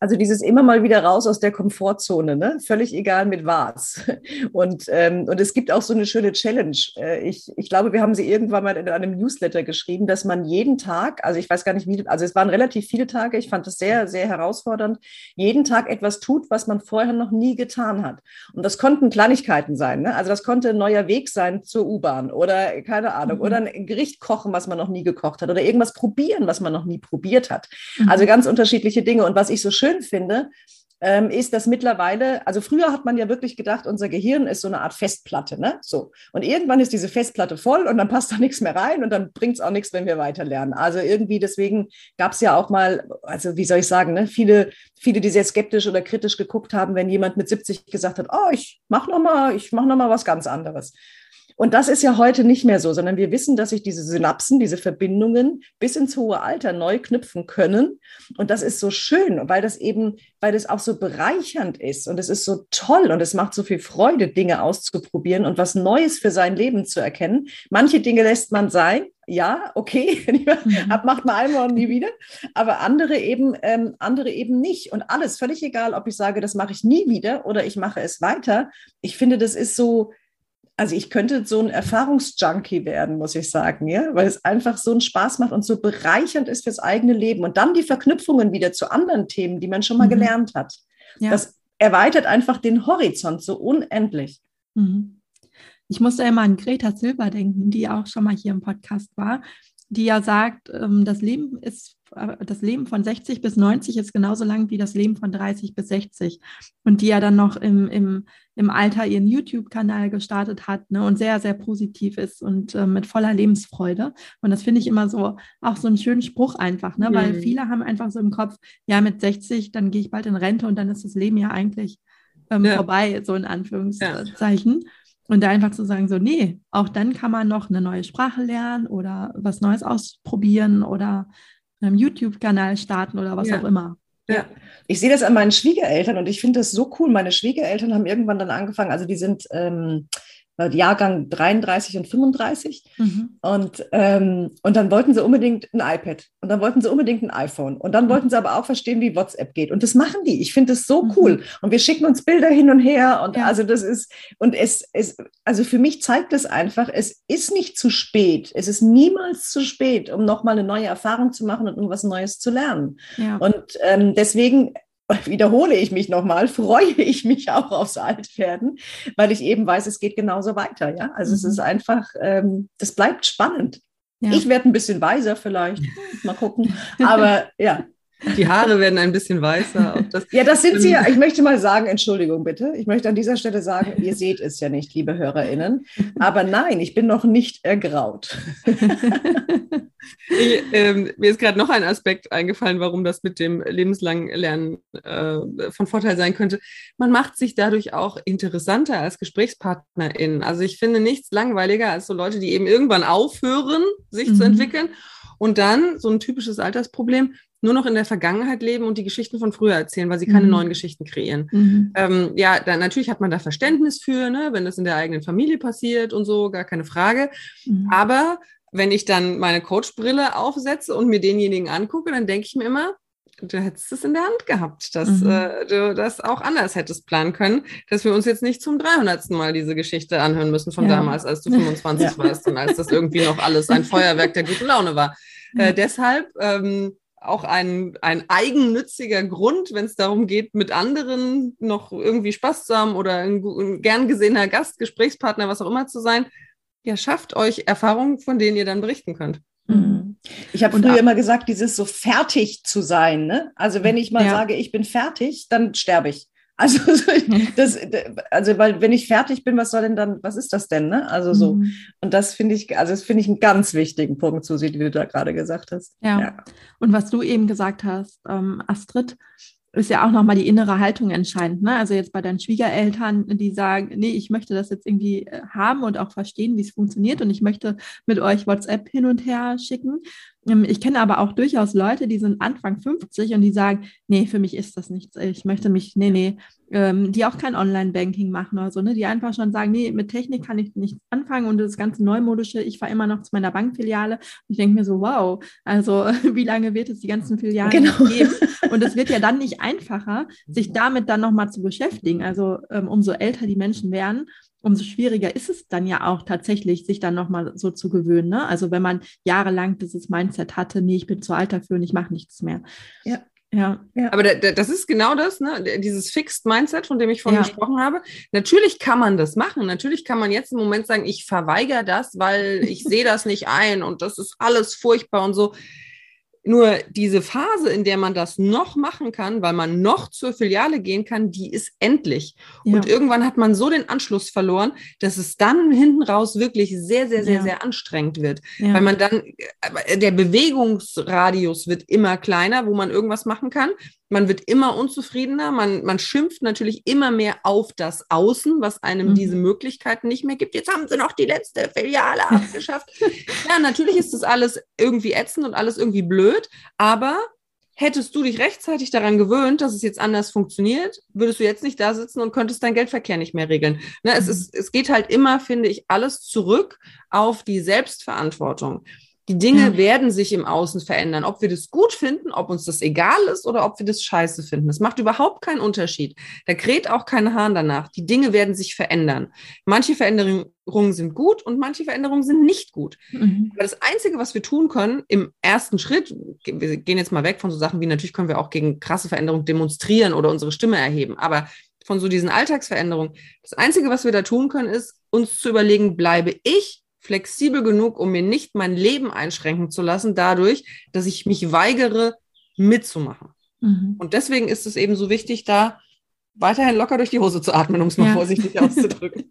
Also dieses immer mal wieder raus aus der Komfortzone, ne? völlig egal mit was. Und, ähm, und es gibt auch so eine schöne Challenge. Äh, ich, ich glaube, wir haben sie irgendwann mal in einem Newsletter geschrieben, dass man jeden Tag, also ich weiß gar nicht wie, also es waren relativ viele Tage, ich fand das sehr, sehr herausfordernd, jeden Tag etwas tut, was man vorher noch nie getan hat. Und das konnten Kleinigkeiten sein. Ne? Also das konnte ein neuer Weg sein zur U-Bahn oder keine Ahnung, mhm. oder ein Gericht kochen, was man noch nie gekocht hat oder irgendwas probieren, was man noch nie probiert hat. Mhm. Also ganz unterschiedliche Dinge. Und was ich so schön schön finde, ähm, ist, dass mittlerweile, also früher hat man ja wirklich gedacht, unser Gehirn ist so eine Art Festplatte, ne? So. Und irgendwann ist diese Festplatte voll und dann passt da nichts mehr rein und dann bringt es auch nichts, wenn wir weiter lernen. Also irgendwie deswegen gab es ja auch mal, also wie soll ich sagen, ne? viele, viele, die sehr skeptisch oder kritisch geguckt haben, wenn jemand mit 70 gesagt hat, oh, ich mach noch mal, ich mach noch mal was ganz anderes. Und das ist ja heute nicht mehr so, sondern wir wissen, dass sich diese Synapsen, diese Verbindungen bis ins hohe Alter neu knüpfen können. Und das ist so schön, weil das eben, weil das auch so bereichernd ist und es ist so toll und es macht so viel Freude, Dinge auszuprobieren und was Neues für sein Leben zu erkennen. Manche Dinge lässt man sein, ja, okay, mhm. macht man einmal und nie wieder, aber andere eben, ähm, andere eben nicht. Und alles völlig egal, ob ich sage, das mache ich nie wieder oder ich mache es weiter. Ich finde, das ist so, also ich könnte so ein Erfahrungsjunkie werden, muss ich sagen, ja, weil es einfach so einen Spaß macht und so bereichernd ist fürs eigene Leben. Und dann die Verknüpfungen wieder zu anderen Themen, die man schon mal mhm. gelernt hat. Ja. Das erweitert einfach den Horizont so unendlich. Mhm. Ich musste immer an Greta Silber denken, die auch schon mal hier im Podcast war, die ja sagt, ähm, das Leben ist das Leben von 60 bis 90 ist genauso lang wie das Leben von 30 bis 60. Und die ja dann noch im, im, im Alter ihren YouTube-Kanal gestartet hat ne, und sehr, sehr positiv ist und äh, mit voller Lebensfreude. Und das finde ich immer so auch so einen schönen Spruch einfach, ne? Mhm. weil viele haben einfach so im Kopf, ja, mit 60, dann gehe ich bald in Rente und dann ist das Leben ja eigentlich ähm, ja. vorbei, so in Anführungszeichen. Ja. Und da einfach zu sagen, so, nee, auch dann kann man noch eine neue Sprache lernen oder was Neues ausprobieren oder einen YouTube-Kanal starten oder was ja. auch immer. Ja, ich sehe das an meinen Schwiegereltern und ich finde das so cool. Meine Schwiegereltern haben irgendwann dann angefangen, also die sind ähm, Jahrgang 33 und 35. Mhm. Und, ähm, und dann wollten sie unbedingt ein iPad und dann wollten sie unbedingt ein iPhone. Und dann mhm. wollten sie aber auch verstehen, wie WhatsApp geht. Und das machen die. Ich finde das so mhm. cool. Und wir schicken uns Bilder hin und her. Und ja. also das ist, und es, es, also für mich zeigt es einfach, es ist nicht zu spät. Es ist niemals zu spät, um nochmal eine neue Erfahrung zu machen und irgendwas Neues zu lernen. Ja. Und ähm, deswegen wiederhole ich mich nochmal, freue ich mich auch aufs Altwerden, weil ich eben weiß, es geht genauso weiter. Ja, also mhm. es ist einfach, ähm, das bleibt spannend. Ja. Ich werde ein bisschen weiser vielleicht, mal gucken. Aber ja, die Haare werden ein bisschen weißer. Das ja, das sind sie ja. Ich möchte mal sagen, Entschuldigung bitte. Ich möchte an dieser Stelle sagen, ihr seht es ja nicht, liebe HörerInnen. Aber nein, ich bin noch nicht ergraut. ich, ähm, mir ist gerade noch ein Aspekt eingefallen, warum das mit dem lebenslangen Lernen äh, von Vorteil sein könnte. Man macht sich dadurch auch interessanter als GesprächspartnerInnen. Also ich finde nichts langweiliger als so Leute, die eben irgendwann aufhören, sich mhm. zu entwickeln und dann so ein typisches Altersproblem nur noch in der Vergangenheit leben und die Geschichten von früher erzählen, weil sie keine mhm. neuen Geschichten kreieren. Mhm. Ähm, ja, dann natürlich hat man da Verständnis für, ne, wenn das in der eigenen Familie passiert und so, gar keine Frage. Mhm. Aber wenn ich dann meine Coachbrille aufsetze und mir denjenigen angucke, dann denke ich mir immer, du hättest es in der Hand gehabt, dass mhm. äh, du das auch anders hättest planen können, dass wir uns jetzt nicht zum 300. Mal diese Geschichte anhören müssen von ja. damals, als du 25 ja. warst und als das irgendwie noch alles ein Feuerwerk der guten Laune war. Äh, deshalb ähm, auch ein, ein eigennütziger Grund, wenn es darum geht, mit anderen noch irgendwie Spaß zu haben oder ein, ein gern gesehener Gast, Gesprächspartner, was auch immer zu sein. Ja, schafft euch Erfahrungen, von denen ihr dann berichten könnt. Mhm. Ich habe früher immer gesagt, dieses so fertig zu sein. Ne? Also wenn ich mal ja. sage, ich bin fertig, dann sterbe ich. Also, das, also, weil wenn ich fertig bin, was soll denn dann, was ist das denn, ne? Also so. Mhm. Und das finde ich, also das finde ich einen ganz wichtigen Punkt, Susi, die du da gerade gesagt hast. Ja. ja. Und was du eben gesagt hast, ähm, Astrid, ist ja auch nochmal die innere Haltung entscheidend. Ne? Also jetzt bei deinen Schwiegereltern, die sagen, nee, ich möchte das jetzt irgendwie äh, haben und auch verstehen, wie es funktioniert und ich möchte mit euch WhatsApp hin und her schicken. Ähm, ich kenne aber auch durchaus Leute, die sind Anfang 50 und die sagen, nee, für mich ist das nichts. Ich möchte mich, nee, nee, ähm, die auch kein Online-Banking machen oder so, ne? die einfach schon sagen, nee, mit Technik kann ich nicht anfangen und das ganze Neumodische, ich fahre immer noch zu meiner Bankfiliale und ich denke mir so, wow, also wie lange wird es die ganzen Filialen genau. geben? Und es wird ja dann nicht einfacher, sich damit dann nochmal zu beschäftigen. Also ähm, umso älter die Menschen werden, umso schwieriger ist es dann ja auch tatsächlich, sich dann nochmal so zu gewöhnen. Ne? Also wenn man jahrelang dieses Mindset hatte, nee, ich bin zu alt dafür und ich mache nichts mehr. Ja. Ja. ja. Aber da, da, das ist genau das, ne? dieses Fixed Mindset, von dem ich vorhin ja. gesprochen habe. Natürlich kann man das machen. Natürlich kann man jetzt im Moment sagen, ich verweigere das, weil ich sehe das nicht ein und das ist alles furchtbar und so. Nur diese Phase, in der man das noch machen kann, weil man noch zur Filiale gehen kann, die ist endlich. Ja. Und irgendwann hat man so den Anschluss verloren, dass es dann hinten raus wirklich sehr, sehr, sehr, ja. sehr anstrengend wird. Ja. Weil man dann, der Bewegungsradius wird immer kleiner, wo man irgendwas machen kann. Man wird immer unzufriedener, man, man schimpft natürlich immer mehr auf das Außen, was einem mhm. diese Möglichkeiten nicht mehr gibt. Jetzt haben sie noch die letzte Filiale abgeschafft. ja, natürlich ist das alles irgendwie ätzend und alles irgendwie blöd, aber hättest du dich rechtzeitig daran gewöhnt, dass es jetzt anders funktioniert, würdest du jetzt nicht da sitzen und könntest deinen Geldverkehr nicht mehr regeln. Ne, es, mhm. ist, es geht halt immer, finde ich, alles zurück auf die Selbstverantwortung. Die Dinge ja. werden sich im Außen verändern. Ob wir das gut finden, ob uns das egal ist oder ob wir das scheiße finden. Das macht überhaupt keinen Unterschied. Da kräht auch kein Hahn danach. Die Dinge werden sich verändern. Manche Veränderungen sind gut und manche Veränderungen sind nicht gut. Mhm. Aber das Einzige, was wir tun können im ersten Schritt, wir gehen jetzt mal weg von so Sachen wie natürlich können wir auch gegen krasse Veränderungen demonstrieren oder unsere Stimme erheben. Aber von so diesen Alltagsveränderungen, das Einzige, was wir da tun können, ist uns zu überlegen, bleibe ich flexibel genug, um mir nicht mein Leben einschränken zu lassen, dadurch, dass ich mich weigere, mitzumachen. Mhm. Und deswegen ist es eben so wichtig, da weiterhin locker durch die Hose zu atmen, um es mal ja. vorsichtig auszudrücken.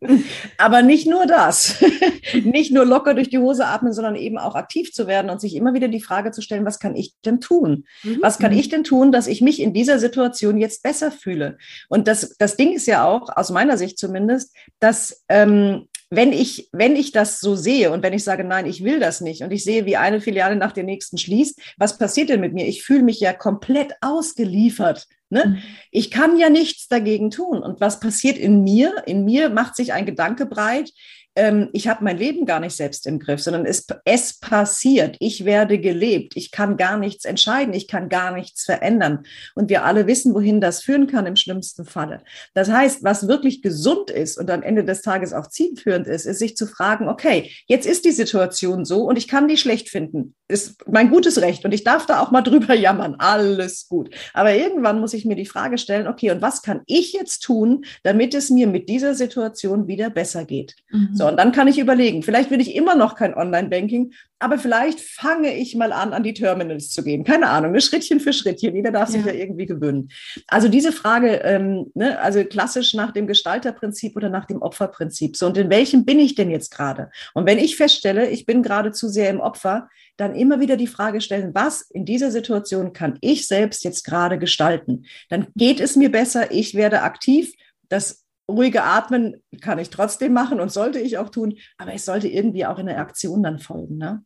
Aber nicht nur das. nicht nur locker durch die Hose atmen, sondern eben auch aktiv zu werden und sich immer wieder die Frage zu stellen, was kann ich denn tun? Mhm. Was kann ich denn tun, dass ich mich in dieser Situation jetzt besser fühle? Und das, das Ding ist ja auch, aus meiner Sicht zumindest, dass ähm, wenn ich, wenn ich das so sehe und wenn ich sage, nein, ich will das nicht und ich sehe, wie eine Filiale nach der nächsten schließt, was passiert denn mit mir? Ich fühle mich ja komplett ausgeliefert. Ne? Mhm. Ich kann ja nichts dagegen tun. Und was passiert in mir? In mir macht sich ein Gedanke breit, ähm, ich habe mein Leben gar nicht selbst im Griff, sondern es, es passiert. Ich werde gelebt. Ich kann gar nichts entscheiden. Ich kann gar nichts verändern. Und wir alle wissen, wohin das führen kann im schlimmsten Falle. Das heißt, was wirklich gesund ist und am Ende des Tages auch zielführend ist, ist sich zu fragen, okay, jetzt ist die Situation so und ich kann die schlecht finden. Ist mein gutes Recht und ich darf da auch mal drüber jammern. Alles gut. Aber irgendwann muss ich mir die Frage stellen, okay, und was kann ich jetzt tun, damit es mir mit dieser Situation wieder besser geht? Mhm. So, und dann kann ich überlegen, vielleicht will ich immer noch kein Online-Banking, aber vielleicht fange ich mal an, an die Terminals zu gehen. Keine Ahnung, ne? Schrittchen für Schrittchen. Jeder darf sich ja, ja irgendwie gewöhnen. Also diese Frage, ähm, ne, also klassisch nach dem Gestalterprinzip oder nach dem Opferprinzip. So, und in welchem bin ich denn jetzt gerade? Und wenn ich feststelle, ich bin gerade zu sehr im Opfer, dann immer wieder die Frage stellen, was in dieser Situation kann ich selbst jetzt gerade gestalten? Dann geht es mir besser, ich werde aktiv. Das ruhige Atmen kann ich trotzdem machen und sollte ich auch tun, aber es sollte irgendwie auch in der Aktion dann folgen. Ne?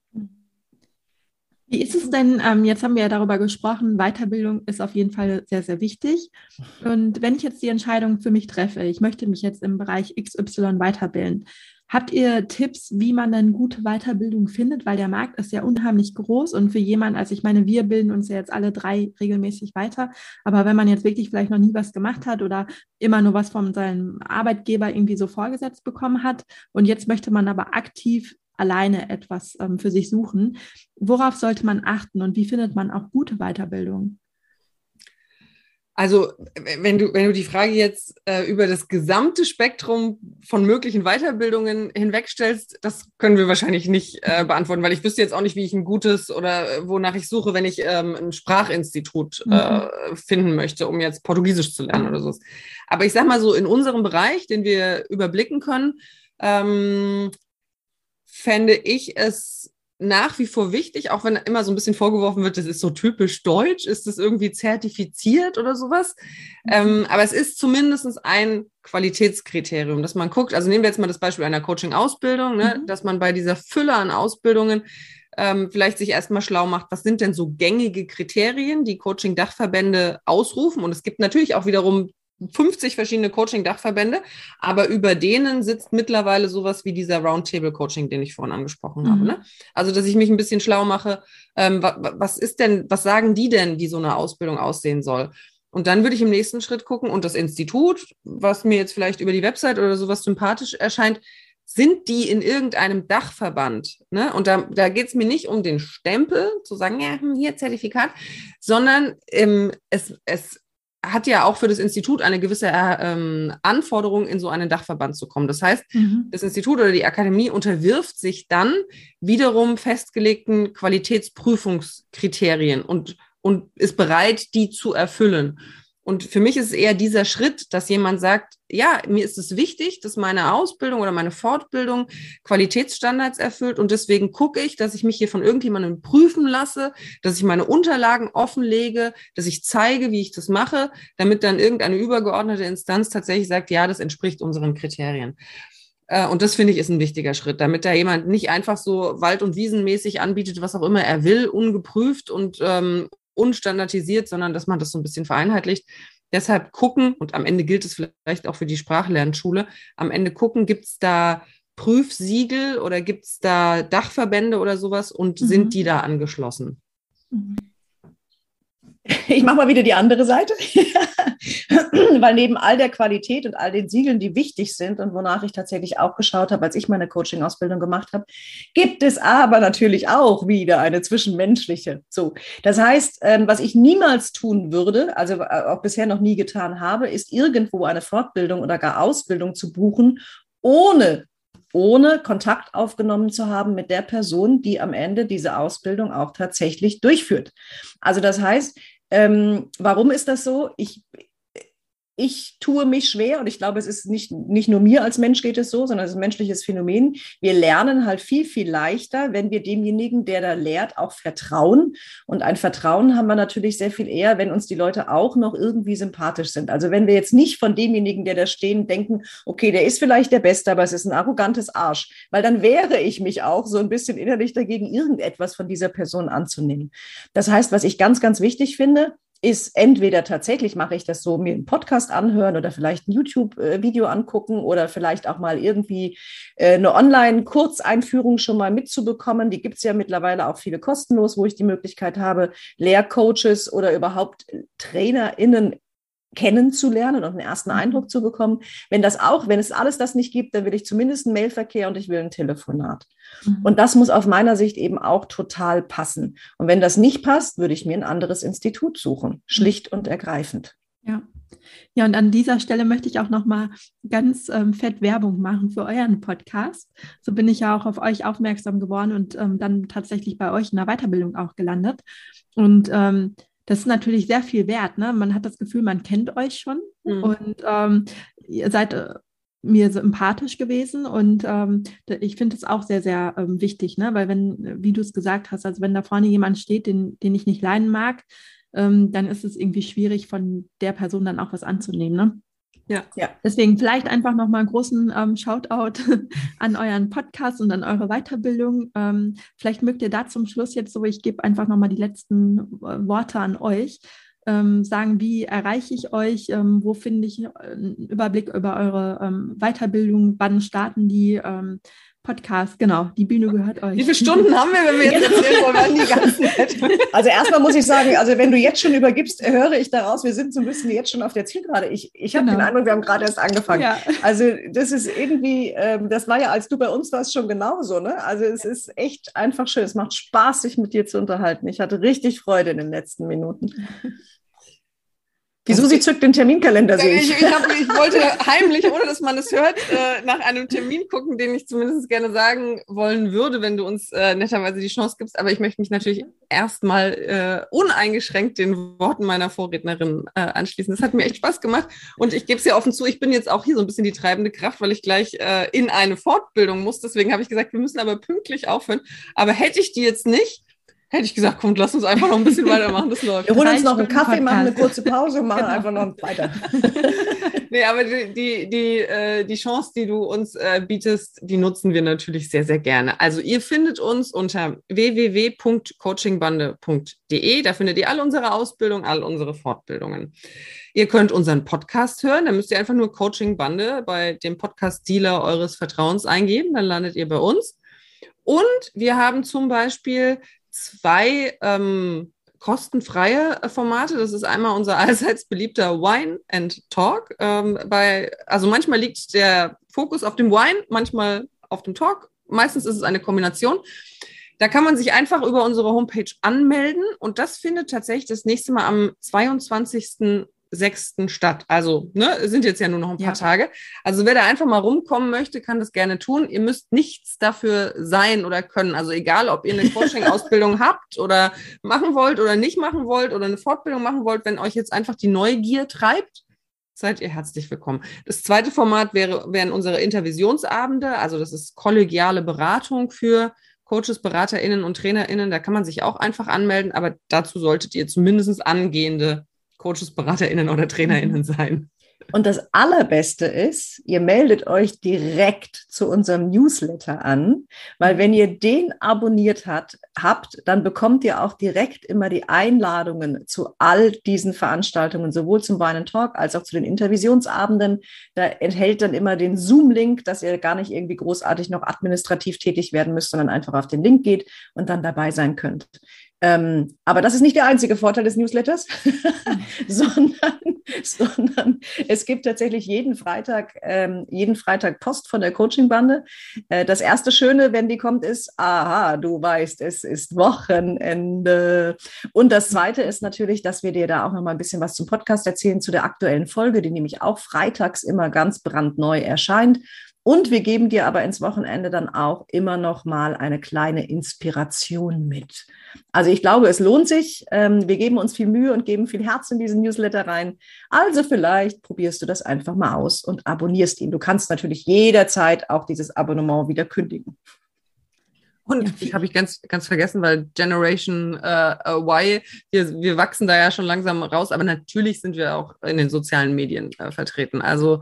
Wie ist es denn, ähm, jetzt haben wir ja darüber gesprochen, Weiterbildung ist auf jeden Fall sehr, sehr wichtig. Und wenn ich jetzt die Entscheidung für mich treffe, ich möchte mich jetzt im Bereich XY weiterbilden, Habt ihr Tipps, wie man dann gute Weiterbildung findet? Weil der Markt ist ja unheimlich groß und für jemanden, also ich meine, wir bilden uns ja jetzt alle drei regelmäßig weiter. Aber wenn man jetzt wirklich vielleicht noch nie was gemacht hat oder immer nur was von seinem Arbeitgeber irgendwie so vorgesetzt bekommen hat und jetzt möchte man aber aktiv alleine etwas ähm, für sich suchen, worauf sollte man achten und wie findet man auch gute Weiterbildung? Also, wenn du, wenn du die Frage jetzt äh, über das gesamte Spektrum von möglichen Weiterbildungen hinwegstellst, das können wir wahrscheinlich nicht äh, beantworten, weil ich wüsste jetzt auch nicht, wie ich ein gutes oder äh, wonach ich suche, wenn ich ähm, ein Sprachinstitut äh, mhm. finden möchte, um jetzt Portugiesisch zu lernen oder so. Aber ich sag mal so, in unserem Bereich, den wir überblicken können, ähm, fände ich es nach wie vor wichtig, auch wenn immer so ein bisschen vorgeworfen wird, das ist so typisch deutsch, ist das irgendwie zertifiziert oder sowas. Mhm. Ähm, aber es ist zumindest ein Qualitätskriterium, dass man guckt, also nehmen wir jetzt mal das Beispiel einer Coaching-Ausbildung, ne, mhm. dass man bei dieser Fülle an Ausbildungen ähm, vielleicht sich erstmal schlau macht, was sind denn so gängige Kriterien, die Coaching-Dachverbände ausrufen. Und es gibt natürlich auch wiederum 50 verschiedene Coaching-Dachverbände, aber über denen sitzt mittlerweile sowas wie dieser Roundtable-Coaching, den ich vorhin angesprochen mhm. habe. Ne? Also, dass ich mich ein bisschen schlau mache, ähm, was ist denn, was sagen die denn, wie so eine Ausbildung aussehen soll? Und dann würde ich im nächsten Schritt gucken und das Institut, was mir jetzt vielleicht über die Website oder sowas sympathisch erscheint, sind die in irgendeinem Dachverband? Ne? Und da, da geht es mir nicht um den Stempel, zu sagen, ja, hm, hier Zertifikat, sondern ähm, es, es hat ja auch für das Institut eine gewisse äh, ähm, Anforderung, in so einen Dachverband zu kommen. Das heißt, mhm. das Institut oder die Akademie unterwirft sich dann wiederum festgelegten Qualitätsprüfungskriterien und, und ist bereit, die zu erfüllen. Und für mich ist es eher dieser Schritt, dass jemand sagt, ja, mir ist es wichtig, dass meine Ausbildung oder meine Fortbildung Qualitätsstandards erfüllt und deswegen gucke ich, dass ich mich hier von irgendjemandem prüfen lasse, dass ich meine Unterlagen offenlege, dass ich zeige, wie ich das mache, damit dann irgendeine übergeordnete Instanz tatsächlich sagt, ja, das entspricht unseren Kriterien. Äh, und das finde ich ist ein wichtiger Schritt, damit da jemand nicht einfach so wald- und wiesenmäßig anbietet, was auch immer er will, ungeprüft und ähm, unstandardisiert, sondern dass man das so ein bisschen vereinheitlicht. Deshalb gucken, und am Ende gilt es vielleicht auch für die Sprachlernschule, am Ende gucken, gibt es da Prüfsiegel oder gibt es da Dachverbände oder sowas und mhm. sind die da angeschlossen? Mhm. Ich mache mal wieder die andere Seite, weil neben all der Qualität und all den Siegeln, die wichtig sind und wonach ich tatsächlich auch geschaut habe, als ich meine Coaching-Ausbildung gemacht habe, gibt es aber natürlich auch wieder eine zwischenmenschliche. So, das heißt, ähm, was ich niemals tun würde, also äh, auch bisher noch nie getan habe, ist irgendwo eine Fortbildung oder gar Ausbildung zu buchen, ohne ohne Kontakt aufgenommen zu haben mit der Person, die am Ende diese Ausbildung auch tatsächlich durchführt. Also das heißt, ähm, warum ist das so? Ich, ich tue mich schwer und ich glaube, es ist nicht, nicht nur mir als Mensch geht es so, sondern es ist ein menschliches Phänomen. Wir lernen halt viel, viel leichter, wenn wir demjenigen, der da lehrt, auch vertrauen. Und ein Vertrauen haben wir natürlich sehr viel eher, wenn uns die Leute auch noch irgendwie sympathisch sind. Also wenn wir jetzt nicht von demjenigen, der da stehen, denken, okay, der ist vielleicht der Beste, aber es ist ein arrogantes Arsch, weil dann wehre ich mich auch so ein bisschen innerlich dagegen, irgendetwas von dieser Person anzunehmen. Das heißt, was ich ganz, ganz wichtig finde, ist entweder tatsächlich mache ich das so, mir einen Podcast anhören oder vielleicht ein YouTube-Video angucken oder vielleicht auch mal irgendwie äh, eine Online-Kurzeinführung schon mal mitzubekommen. Die gibt es ja mittlerweile auch viele kostenlos, wo ich die Möglichkeit habe, Lehrcoaches oder überhaupt TrainerInnen kennenzulernen und einen ersten mhm. Eindruck zu bekommen. Wenn das auch, wenn es alles das nicht gibt, dann will ich zumindest einen Mailverkehr und ich will ein Telefonat. Mhm. Und das muss auf meiner Sicht eben auch total passen. Und wenn das nicht passt, würde ich mir ein anderes Institut suchen, schlicht und ergreifend. Ja. Ja, und an dieser Stelle möchte ich auch noch mal ganz ähm, fett Werbung machen für euren Podcast. So bin ich ja auch auf euch aufmerksam geworden und ähm, dann tatsächlich bei euch in der Weiterbildung auch gelandet. Und ähm, das ist natürlich sehr viel wert. Ne? Man hat das Gefühl, man kennt euch schon mhm. und ähm, ihr seid äh, mir sympathisch gewesen und ähm, ich finde es auch sehr, sehr ähm, wichtig, ne? weil wenn, wie du es gesagt hast, also wenn da vorne jemand steht, den, den ich nicht leiden mag, ähm, dann ist es irgendwie schwierig, von der Person dann auch was anzunehmen. Ne? Ja. ja. Deswegen vielleicht einfach nochmal einen großen ähm, Shoutout an euren Podcast und an eure Weiterbildung. Ähm, vielleicht mögt ihr da zum Schluss jetzt so, ich gebe einfach nochmal die letzten äh, Worte an euch. Ähm, sagen, wie erreiche ich euch, ähm, wo finde ich einen Überblick über eure ähm, Weiterbildung, wann starten die, ähm, Podcast, genau. Die Bühne gehört euch. Wie viele Stunden haben wir, wenn wir jetzt erzählen wollen, die ganzen Zeit? Also erstmal muss ich sagen, also wenn du jetzt schon übergibst, höre ich daraus, wir sind so ein bisschen jetzt schon auf der Zielgerade. Ich, ich habe genau. den Eindruck, wir haben gerade erst angefangen. Ja. Also das ist irgendwie, ähm, das war ja, als du bei uns warst, schon genauso. Ne? Also es ist echt einfach schön. Es macht Spaß, sich mit dir zu unterhalten. Ich hatte richtig Freude in den letzten Minuten. Wieso sie zückt den Terminkalender sehe ich. Ich, ich, hab, ich, wollte heimlich, ohne dass man es hört, äh, nach einem Termin gucken, den ich zumindest gerne sagen wollen würde, wenn du uns äh, netterweise die Chance gibst. Aber ich möchte mich natürlich erstmal äh, uneingeschränkt den Worten meiner Vorrednerin äh, anschließen. Das hat mir echt Spaß gemacht. Und ich gebe es ja offen zu, ich bin jetzt auch hier so ein bisschen die treibende Kraft, weil ich gleich äh, in eine Fortbildung muss. Deswegen habe ich gesagt, wir müssen aber pünktlich aufhören. Aber hätte ich die jetzt nicht, hätte ich gesagt, komm, lass uns einfach noch ein bisschen weitermachen, das läuft. Wir holen uns noch einen Kaffee, machen eine kurze Pause und machen genau. einfach noch weiter. nee, aber die, die, die, äh, die Chance, die du uns äh, bietest, die nutzen wir natürlich sehr, sehr gerne. Also ihr findet uns unter www.coachingbande.de. Da findet ihr all unsere Ausbildung, all unsere Fortbildungen. Ihr könnt unseren Podcast hören. Da müsst ihr einfach nur Coaching Bande bei dem Podcast-Dealer eures Vertrauens eingeben. Dann landet ihr bei uns. Und wir haben zum Beispiel zwei ähm, kostenfreie Formate. Das ist einmal unser allseits beliebter Wine and Talk. Ähm, bei, also manchmal liegt der Fokus auf dem Wine, manchmal auf dem Talk. Meistens ist es eine Kombination. Da kann man sich einfach über unsere Homepage anmelden und das findet tatsächlich das nächste Mal am 22. 6. statt. Also, ne, sind jetzt ja nur noch ein paar ja. Tage. Also, wer da einfach mal rumkommen möchte, kann das gerne tun. Ihr müsst nichts dafür sein oder können. Also, egal, ob ihr eine Coaching-Ausbildung habt oder machen wollt oder nicht machen wollt oder eine Fortbildung machen wollt, wenn euch jetzt einfach die Neugier treibt, seid ihr herzlich willkommen. Das zweite Format wäre, wären unsere Intervisionsabende. Also, das ist kollegiale Beratung für Coaches, BeraterInnen und TrainerInnen. Da kann man sich auch einfach anmelden, aber dazu solltet ihr zumindest angehende Coaches, BeraterInnen oder TrainerInnen mhm. sein. Und das Allerbeste ist, ihr meldet euch direkt zu unserem Newsletter an, weil wenn ihr den abonniert hat, habt, dann bekommt ihr auch direkt immer die Einladungen zu all diesen Veranstaltungen, sowohl zum Wein Talk als auch zu den Intervisionsabenden. Da enthält dann immer den Zoom-Link, dass ihr gar nicht irgendwie großartig noch administrativ tätig werden müsst, sondern einfach auf den Link geht und dann dabei sein könnt. Ähm, aber das ist nicht der einzige Vorteil des Newsletters, sondern, sondern es gibt tatsächlich jeden Freitag, ähm, jeden Freitag Post von der Coaching-Bande. Äh, das erste Schöne, wenn die kommt, ist, aha, du weißt, es ist Wochenende. Und das zweite ist natürlich, dass wir dir da auch noch mal ein bisschen was zum Podcast erzählen, zu der aktuellen Folge, die nämlich auch freitags immer ganz brandneu erscheint. Und wir geben dir aber ins Wochenende dann auch immer noch mal eine kleine Inspiration mit. Also ich glaube, es lohnt sich. Ähm, wir geben uns viel Mühe und geben viel Herz in diesen Newsletter rein. Also vielleicht probierst du das einfach mal aus und abonnierst ihn. Du kannst natürlich jederzeit auch dieses Abonnement wieder kündigen. Und ich habe ich ganz, ganz vergessen, weil Generation äh, Y, wir, wir wachsen da ja schon langsam raus, aber natürlich sind wir auch in den sozialen Medien äh, vertreten. Also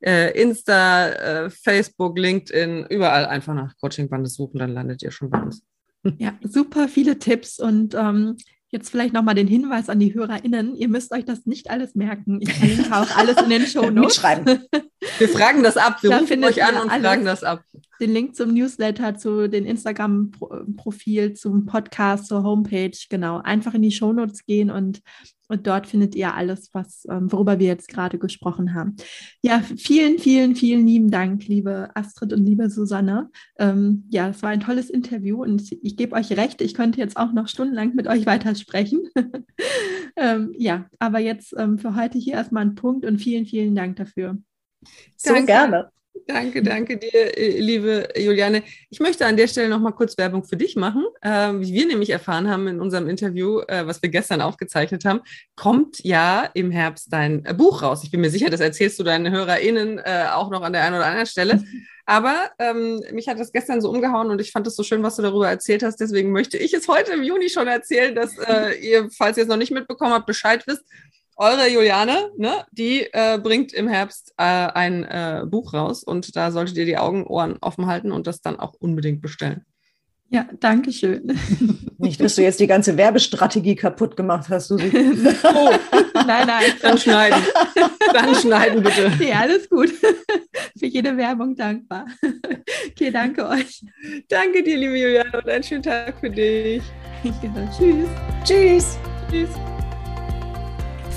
äh, Insta, äh, Facebook, LinkedIn, überall einfach nach Coaching-Bande suchen, dann landet ihr schon bei uns. Ja, super viele Tipps und ähm, Jetzt vielleicht nochmal den Hinweis an die HörerInnen. Ihr müsst euch das nicht alles merken. Ich verlinke auch alles in den Show Notes. Wir fragen das ab. Wir da rufen euch an und fragen das ab. Den Link zum Newsletter, zu den Instagram-Profil, zum Podcast, zur Homepage. Genau. Einfach in die Show Notes gehen und und dort findet ihr alles, was, ähm, worüber wir jetzt gerade gesprochen haben. Ja, vielen, vielen, vielen lieben Dank, liebe Astrid und liebe Susanne. Ähm, ja, es war ein tolles Interview und ich gebe euch recht, ich könnte jetzt auch noch stundenlang mit euch weitersprechen. ähm, ja, aber jetzt ähm, für heute hier erstmal ein Punkt und vielen, vielen Dank dafür. So Danke. gerne. Danke, danke dir, äh, liebe Juliane. Ich möchte an der Stelle noch mal kurz Werbung für dich machen. Äh, wie wir nämlich erfahren haben in unserem Interview, äh, was wir gestern aufgezeichnet haben, kommt ja im Herbst dein äh, Buch raus. Ich bin mir sicher, das erzählst du deinen HörerInnen äh, auch noch an der einen oder anderen Stelle. Aber ähm, mich hat das gestern so umgehauen und ich fand es so schön, was du darüber erzählt hast. Deswegen möchte ich es heute im Juni schon erzählen, dass äh, ihr, falls ihr es noch nicht mitbekommen habt, Bescheid wisst eure Juliane, ne, die äh, bringt im Herbst äh, ein äh, Buch raus und da solltet ihr die Augen, Ohren offen halten und das dann auch unbedingt bestellen. Ja, danke schön. Nicht, dass du jetzt die ganze Werbestrategie kaputt gemacht hast, Susi. oh, nein, nein. Dann schneiden. Dann schneiden bitte. Ja, alles gut. Für jede Werbung dankbar. Okay, danke euch. Danke dir, liebe Juliane, und einen schönen Tag für dich. Ja, tschüss. Tschüss. Tschüss.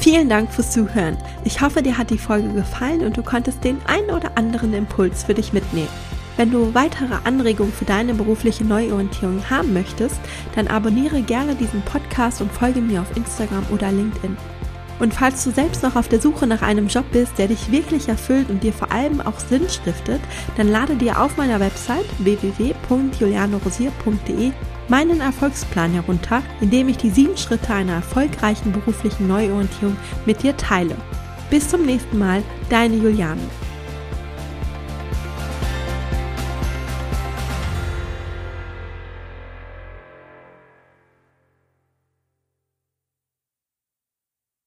Vielen Dank fürs Zuhören. Ich hoffe, dir hat die Folge gefallen und du konntest den einen oder anderen Impuls für dich mitnehmen. Wenn du weitere Anregungen für deine berufliche Neuorientierung haben möchtest, dann abonniere gerne diesen Podcast und folge mir auf Instagram oder LinkedIn. Und falls du selbst noch auf der Suche nach einem Job bist, der dich wirklich erfüllt und dir vor allem auch Sinn stiftet, dann lade dir auf meiner Website www.julianorosier.de meinen Erfolgsplan herunter, in dem ich die sieben Schritte einer erfolgreichen beruflichen Neuorientierung mit dir teile. Bis zum nächsten Mal, deine Juliane.